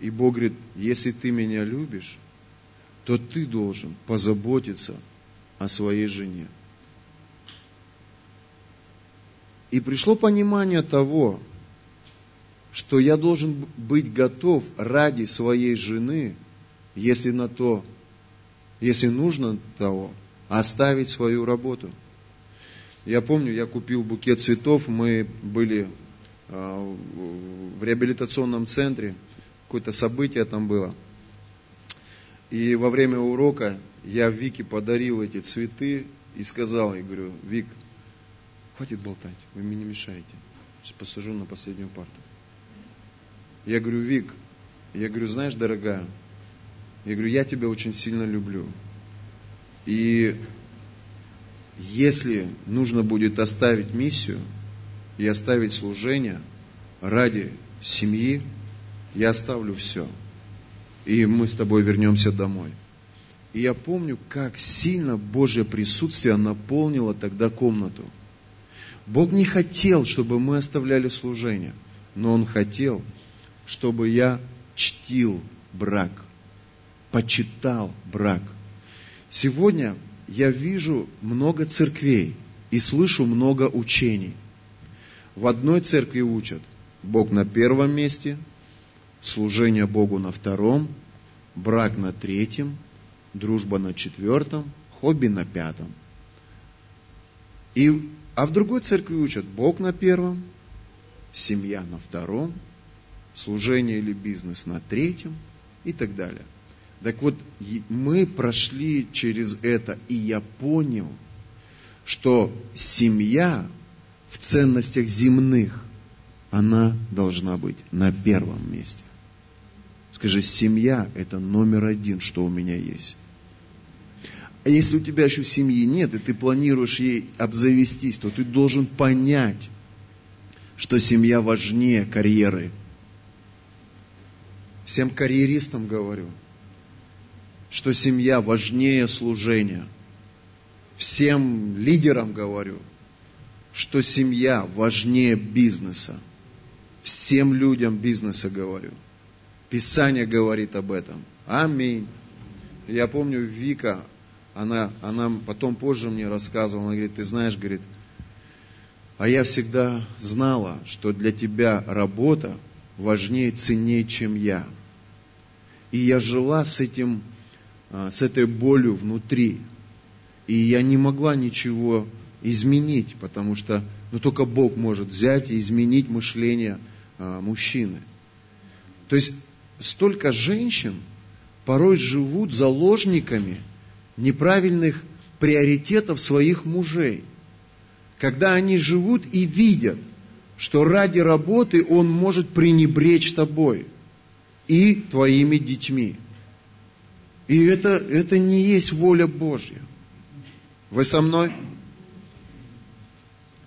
И Бог говорит, если ты меня любишь, то ты должен позаботиться о своей жене. И пришло понимание того, что я должен быть готов ради своей жены, если на то, если нужно того, оставить свою работу. Я помню, я купил букет цветов, мы были а, в реабилитационном центре, какое-то событие там было. И во время урока я Вике подарил эти цветы и сказал, я говорю, Вик, хватит болтать, вы мне не мешаете. Сейчас посажу на последнюю парту. Я говорю, Вик, я говорю, знаешь, дорогая, я говорю, я тебя очень сильно люблю. И если нужно будет оставить миссию и оставить служение ради семьи, я оставлю все. И мы с тобой вернемся домой. И я помню, как сильно Божье присутствие наполнило тогда комнату. Бог не хотел, чтобы мы оставляли служение, но Он хотел, чтобы я чтил брак, почитал брак. Сегодня я вижу много церквей и слышу много учений. В одной церкви учат Бог на первом месте, служение Богу на втором, брак на третьем, дружба на четвертом, хобби на пятом. И, а в другой церкви учат Бог на первом, семья на втором, служение или бизнес на третьем и так далее. Так вот, мы прошли через это, и я понял, что семья в ценностях земных, она должна быть на первом месте. Скажи, семья – это номер один, что у меня есть. А если у тебя еще семьи нет, и ты планируешь ей обзавестись, то ты должен понять, что семья важнее карьеры – всем карьеристам говорю, что семья важнее служения. Всем лидерам говорю, что семья важнее бизнеса. Всем людям бизнеса говорю. Писание говорит об этом. Аминь. Я помню, Вика, она, она потом позже мне рассказывала, она говорит, ты знаешь, говорит, а я всегда знала, что для тебя работа важнее, ценнее, чем я. И я жила с этим, а, с этой болью внутри. И я не могла ничего изменить, потому что ну, только Бог может взять и изменить мышление а, мужчины. То есть столько женщин порой живут заложниками неправильных приоритетов своих мужей. Когда они живут и видят – что ради работы он может пренебречь тобой и твоими детьми. И это, это не есть воля Божья. Вы со мной?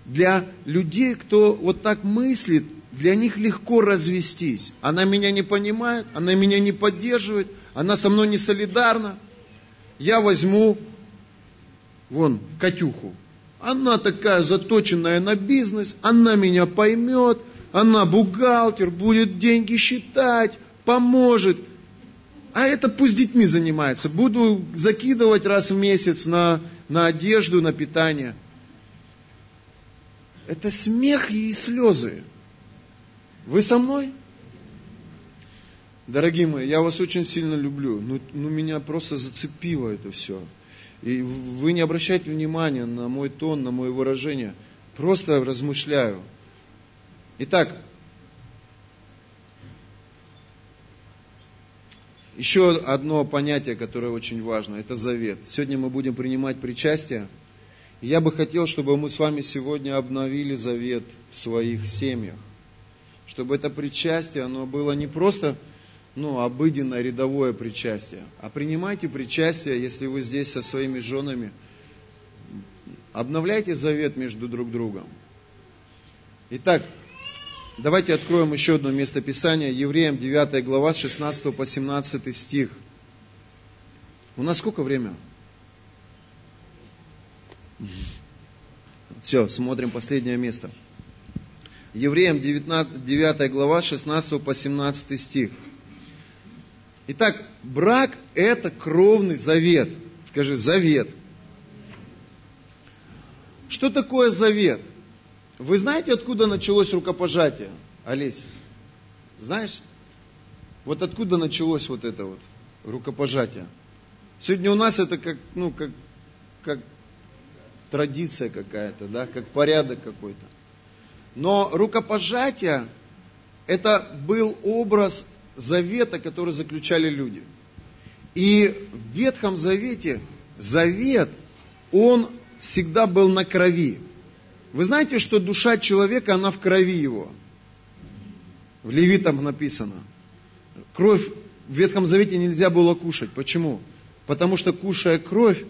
Для людей, кто вот так мыслит, для них легко развестись. Она меня не понимает, она меня не поддерживает, она со мной не солидарна. Я возьму, вон, Катюху, она такая заточенная на бизнес, она меня поймет, она бухгалтер, будет деньги считать, поможет. А это пусть детьми занимается. Буду закидывать раз в месяц на, на одежду, на питание. Это смех и слезы. Вы со мной? Дорогие мои, я вас очень сильно люблю. Ну, ну меня просто зацепило это все. И вы не обращайте внимания на мой тон, на мое выражение. Просто размышляю. Итак, еще одно понятие, которое очень важно, это завет. Сегодня мы будем принимать причастие. Я бы хотел, чтобы мы с вами сегодня обновили завет в своих семьях. Чтобы это причастие, оно было не просто ну, обыденное рядовое причастие. А принимайте причастие, если вы здесь со своими женами. Обновляйте завет между друг другом. Итак, давайте откроем еще одно место Писания. Евреям 9 глава, с 16 по 17 стих. У нас сколько времени? Все, смотрим последнее место. Евреям 19, 9 глава, 16 по 17 стих. Итак, брак – это кровный завет. Скажи, завет. Что такое завет? Вы знаете, откуда началось рукопожатие, Олесь? Знаешь? Вот откуда началось вот это вот рукопожатие? Сегодня у нас это как, ну, как, как традиция какая-то, да, как порядок какой-то. Но рукопожатие – это был образ завета, который заключали люди. И в Ветхом Завете завет, он всегда был на крови. Вы знаете, что душа человека, она в крови его. В Левитам написано. Кровь в Ветхом Завете нельзя было кушать. Почему? Потому что, кушая кровь,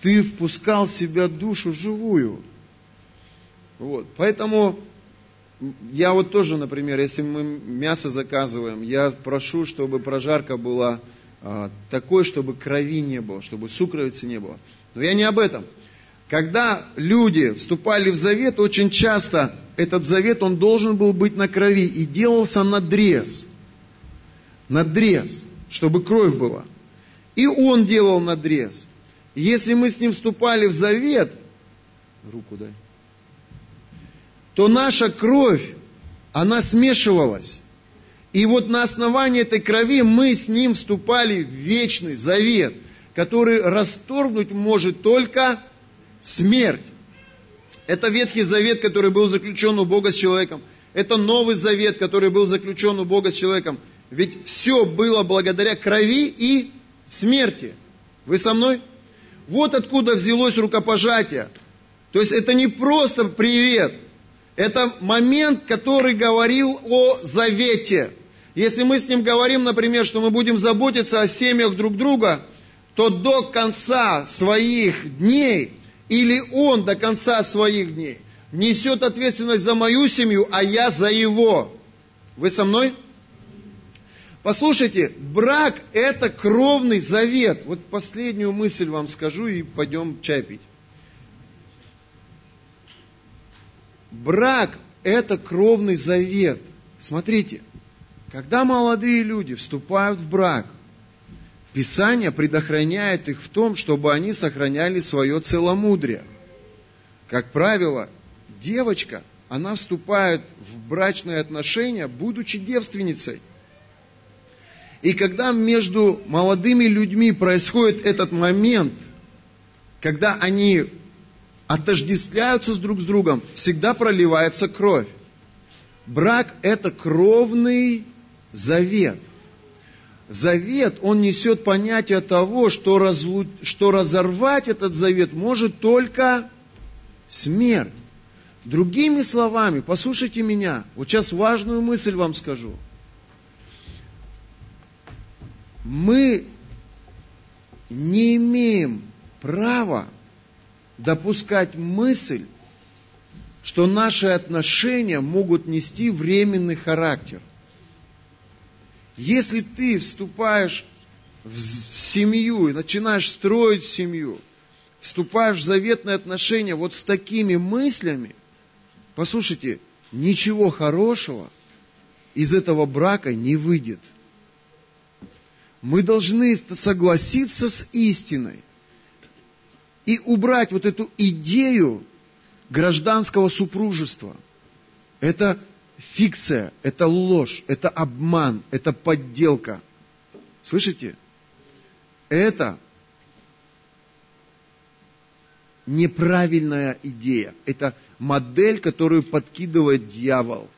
ты впускал в себя душу живую. Вот. Поэтому я вот тоже, например, если мы мясо заказываем, я прошу, чтобы прожарка была а, такой, чтобы крови не было, чтобы сукровицы не было. Но я не об этом. Когда люди вступали в завет, очень часто этот завет, он должен был быть на крови. И делался надрез. Надрез, чтобы кровь была. И он делал надрез. Если мы с ним вступали в завет, руку дай, то наша кровь, она смешивалась. И вот на основании этой крови мы с ним вступали в вечный завет, который расторгнуть может только смерть. Это Ветхий Завет, который был заключен у Бога с человеком. Это Новый Завет, который был заключен у Бога с человеком. Ведь все было благодаря крови и смерти. Вы со мной? Вот откуда взялось рукопожатие. То есть это не просто привет. Это момент, который говорил о завете. Если мы с ним говорим, например, что мы будем заботиться о семьях друг друга, то до конца своих дней, или он до конца своих дней, несет ответственность за мою семью, а я за его. Вы со мной? Послушайте, брак – это кровный завет. Вот последнюю мысль вам скажу и пойдем чай пить. Брак – это кровный завет. Смотрите, когда молодые люди вступают в брак, Писание предохраняет их в том, чтобы они сохраняли свое целомудрие. Как правило, девочка, она вступает в брачные отношения, будучи девственницей. И когда между молодыми людьми происходит этот момент, когда они отождествляются с друг с другом, всегда проливается кровь. Брак – это кровный завет. Завет, он несет понятие того, что, разлу... что разорвать этот завет может только смерть. Другими словами, послушайте меня, вот сейчас важную мысль вам скажу – мы не имеем права допускать мысль, что наши отношения могут нести временный характер. Если ты вступаешь в семью и начинаешь строить семью, вступаешь в заветные отношения вот с такими мыслями, послушайте, ничего хорошего из этого брака не выйдет мы должны согласиться с истиной и убрать вот эту идею гражданского супружества. Это фикция, это ложь, это обман, это подделка. Слышите? Это неправильная идея. Это модель, которую подкидывает дьявол.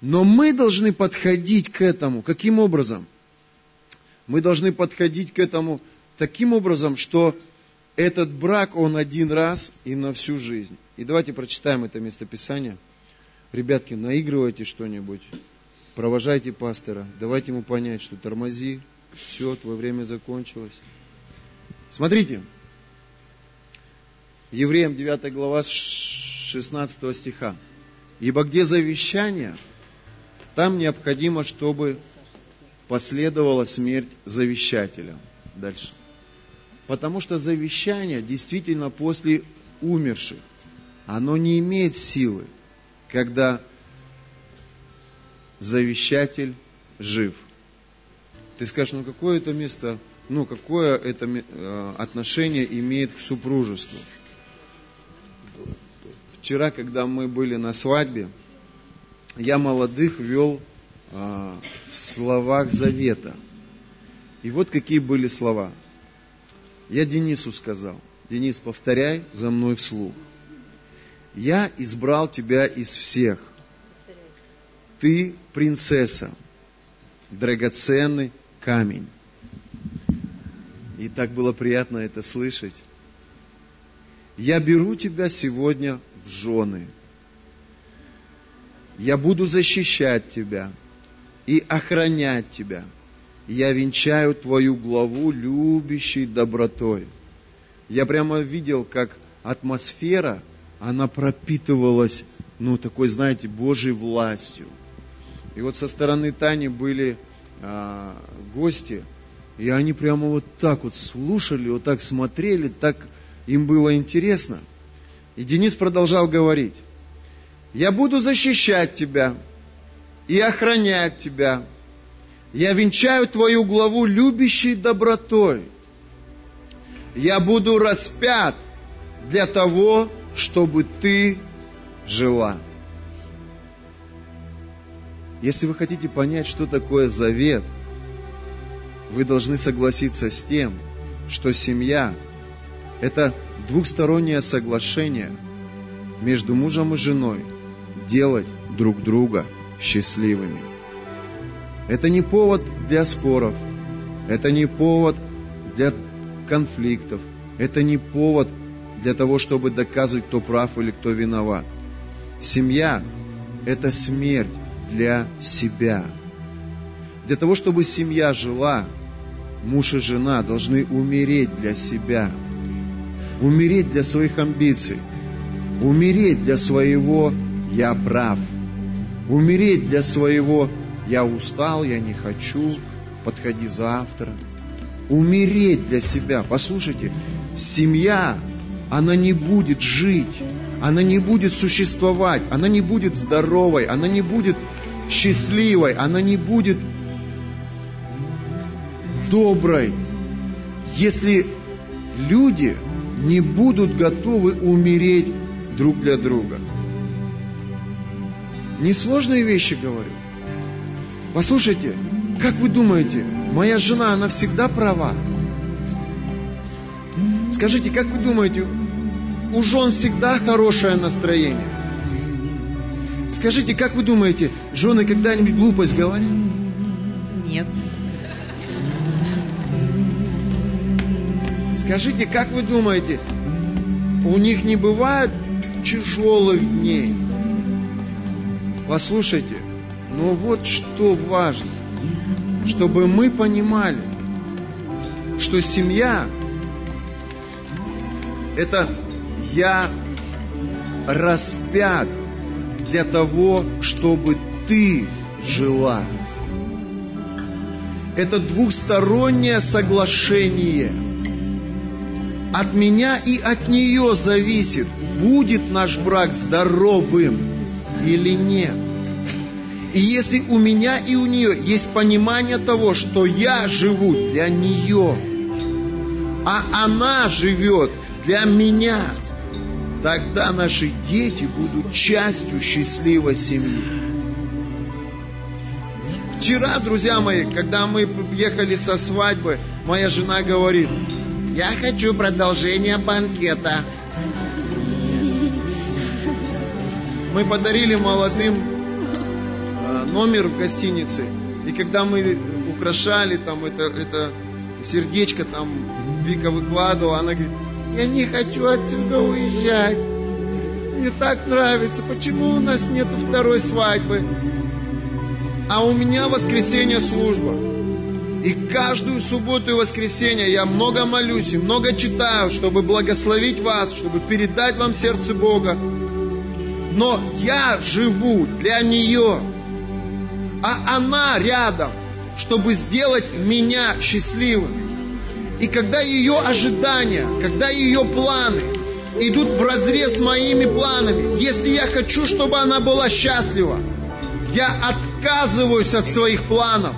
Но мы должны подходить к этому. Каким образом? Мы должны подходить к этому таким образом, что этот брак, он один раз и на всю жизнь. И давайте прочитаем это местописание. Ребятки, наигрывайте что-нибудь, провожайте пастора, давайте ему понять, что тормози, все, твое время закончилось. Смотрите, Евреям 9 глава 16 стиха. Ибо где завещание, там необходимо, чтобы последовала смерть завещателя. Дальше. Потому что завещание действительно после умерших, оно не имеет силы, когда завещатель жив. Ты скажешь, ну какое это место, ну какое это э, отношение имеет к супружеству? Вчера, когда мы были на свадьбе, я молодых вел а, в словах завета. И вот какие были слова. Я Денису сказал, Денис, повторяй за мной вслух. Я избрал тебя из всех. Ты принцесса, драгоценный камень. И так было приятно это слышать. Я беру тебя сегодня в жены. Я буду защищать тебя и охранять тебя. Я венчаю твою главу любящей добротой. Я прямо видел, как атмосфера, она пропитывалась, ну, такой, знаете, Божьей властью. И вот со стороны Тани были а, гости, и они прямо вот так вот слушали, вот так смотрели, так им было интересно. И Денис продолжал говорить, я буду защищать тебя и охранять тебя. Я венчаю твою главу любящей добротой. Я буду распят для того, чтобы ты жила. Если вы хотите понять, что такое завет, вы должны согласиться с тем, что семья – это двухстороннее соглашение между мужем и женой делать друг друга счастливыми. Это не повод для споров, это не повод для конфликтов, это не повод для того, чтобы доказывать, кто прав или кто виноват. Семья – это смерть для себя. Для того, чтобы семья жила, муж и жена должны умереть для себя – умереть для своих амбиций, умереть для своего «я прав», умереть для своего «я устал, я не хочу, подходи завтра», умереть для себя. Послушайте, семья, она не будет жить, она не будет существовать, она не будет здоровой, она не будет счастливой, она не будет доброй, если люди не будут готовы умереть друг для друга. Несложные вещи говорю. Послушайте, как вы думаете, моя жена, она всегда права? Скажите, как вы думаете, у жен всегда хорошее настроение? Скажите, как вы думаете, жены когда-нибудь глупость говорят? Нет. Скажите, как вы думаете, у них не бывает тяжелых дней? Послушайте, но вот что важно, чтобы мы понимали, что семья – это я распят для того, чтобы ты жила. Это двухстороннее соглашение – от меня и от нее зависит, будет наш брак здоровым или нет. И если у меня и у нее есть понимание того, что я живу для нее, а она живет для меня, тогда наши дети будут частью счастливой семьи. Вчера, друзья мои, когда мы ехали со свадьбы, моя жена говорит, я хочу продолжение банкета. Мы подарили молодым номер в гостинице. И когда мы украшали там это, это сердечко, там Вика выкладывала, она говорит, я не хочу отсюда уезжать. Мне так нравится. Почему у нас нет второй свадьбы? А у меня воскресенье служба. И каждую субботу и воскресенье я много молюсь и много читаю, чтобы благословить вас, чтобы передать вам сердце Бога. Но я живу для нее, а она рядом, чтобы сделать меня счастливым. И когда ее ожидания, когда ее планы идут в разрез с моими планами, если я хочу, чтобы она была счастлива, я отказываюсь от своих планов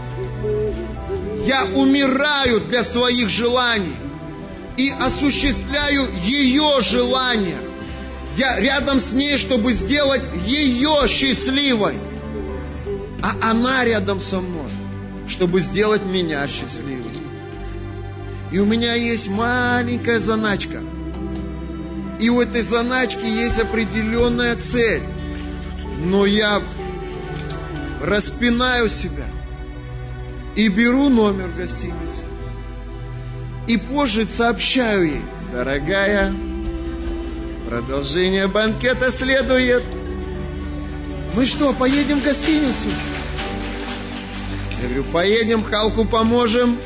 Я умираю для своих желаний и осуществляю ее желания. Я рядом с ней, чтобы сделать ее счастливой. А она рядом со мной, чтобы сделать меня счастливой. И у меня есть маленькая заначка. И у этой заначки есть определенная цель. Но я распинаю себя и беру номер гостиницы. И позже сообщаю ей, дорогая, продолжение банкета следует. Мы что, поедем в гостиницу? Я говорю, поедем, Халку поможем.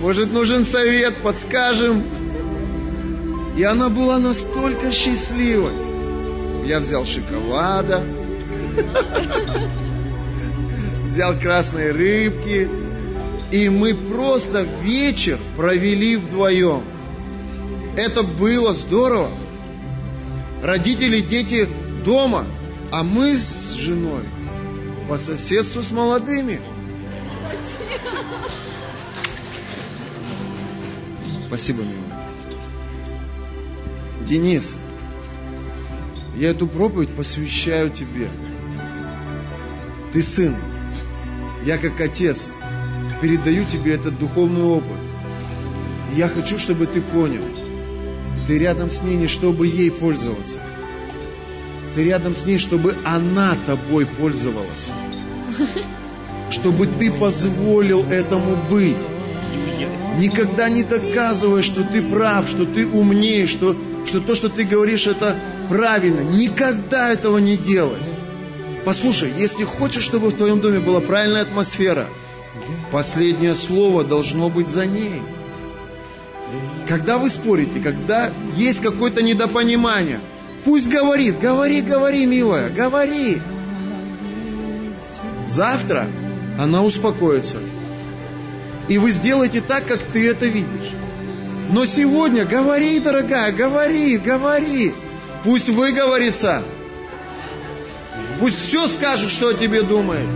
Может, нужен совет, подскажем. И она была настолько счастливой. Я взял шоколада, взял красные рыбки, и мы просто вечер провели вдвоем. Это было здорово. Родители, дети дома, а мы с женой по соседству с молодыми. Спасибо, милый. Денис, я эту проповедь посвящаю тебе. Ты сын. Я как отец передаю тебе этот духовный опыт. я хочу, чтобы ты понял, ты рядом с ней не чтобы ей пользоваться. Ты рядом с ней, чтобы она тобой пользовалась. Чтобы ты позволил этому быть. Никогда не доказывай, что ты прав, что ты умнее, что, что то, что ты говоришь, это правильно. Никогда этого не делай. Послушай, если хочешь, чтобы в твоем доме была правильная атмосфера, последнее слово должно быть за ней. Когда вы спорите, когда есть какое-то недопонимание, пусть говорит, говори, говори, милая, говори. Завтра она успокоится. И вы сделаете так, как ты это видишь. Но сегодня говори, дорогая, говори, говори. Пусть выговорится. Пусть все скажет, что о тебе думает.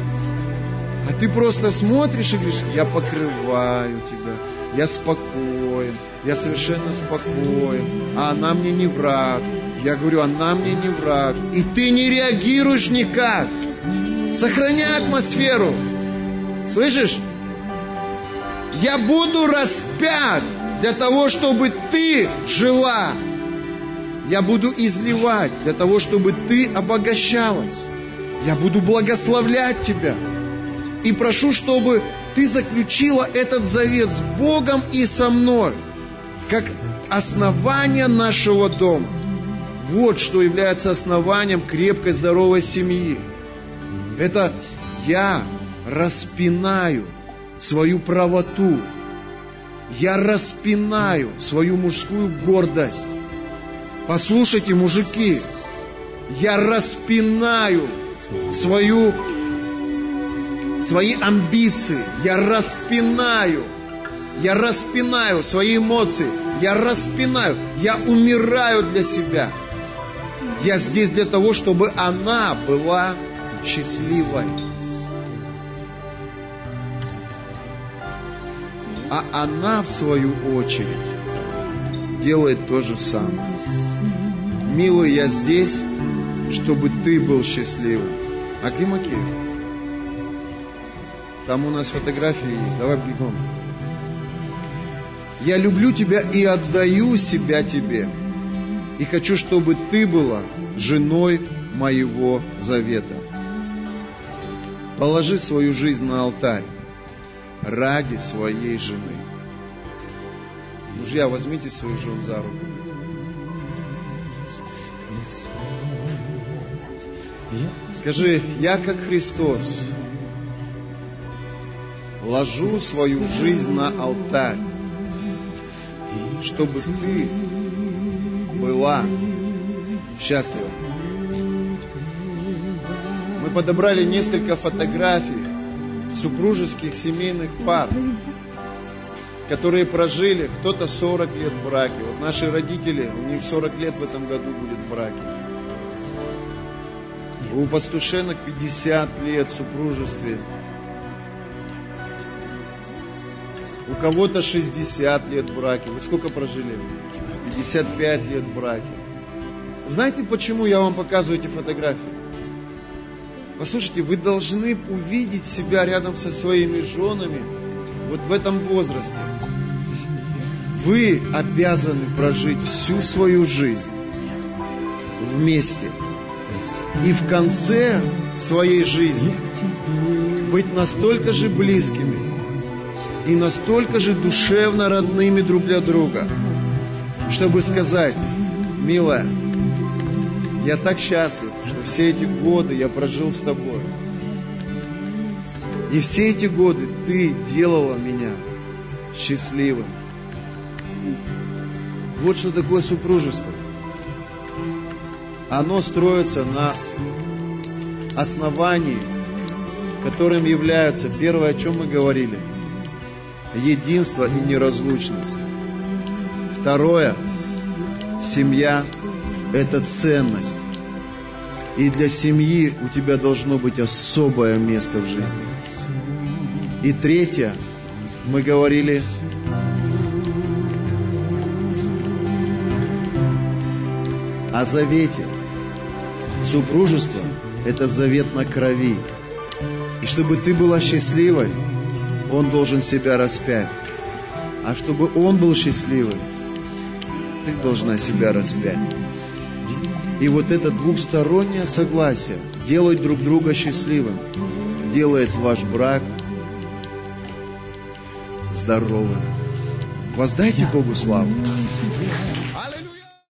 А ты просто смотришь и говоришь, я покрываю тебя, я спокоен, я совершенно спокоен, а она мне не враг. Я говорю, она мне не враг. И ты не реагируешь никак. Сохраняй атмосферу. Слышишь? Я буду распят для того, чтобы ты жила. Я буду изливать для того, чтобы ты обогащалась. Я буду благословлять тебя. И прошу, чтобы ты заключила этот завет с Богом и со мной, как основание нашего дома. Вот что является основанием крепкой, здоровой семьи. Это я распинаю свою правоту. Я распинаю свою мужскую гордость. Послушайте, мужики, я распинаю свою, свои амбиции, я распинаю, я распинаю свои эмоции, я распинаю, я умираю для себя. Я здесь для того, чтобы она была счастливой. А она, в свою очередь, делает то же самое. Милый, я здесь, чтобы ты был счастливым. А где Макеев? Там у нас фотографии есть. Давай бегом. Я люблю тебя и отдаю себя тебе. И хочу, чтобы ты была женой моего завета. Положи свою жизнь на алтарь ради своей жены. Мужья, возьмите своих жен за руку. Скажи, я как Христос ложу свою жизнь на алтарь, чтобы ты была счастлива. Мы подобрали несколько фотографий супружеских семейных пар, которые прожили, кто-то 40 лет в браке. Вот наши родители, у них 40 лет в этом году будет в браке. У пастушенок 50 лет в супружестве. У кого-то 60 лет в браке. Вы сколько прожили? 55 лет в браке. Знаете, почему я вам показываю эти фотографии? Послушайте, вы должны увидеть себя рядом со своими женами вот в этом возрасте. Вы обязаны прожить всю свою жизнь вместе. И в конце своей жизни быть настолько же близкими и настолько же душевно родными друг для друга, чтобы сказать, милая, я так счастлив, что все эти годы я прожил с тобой. И все эти годы ты делала меня счастливым. Вот что такое супружество. Оно строится на основании, которым является первое, о чем мы говорили, единство и неразлучность. Второе, семья – это ценность. И для семьи у тебя должно быть особое место в жизни. И третье, мы говорили о завете. Супружество – это завет на крови. И чтобы ты была счастливой, он должен себя распять. А чтобы он был счастливым, ты должна себя распять. И вот это двухстороннее согласие делать друг друга счастливым, делает ваш брак здоровым. Воздайте Богу славу.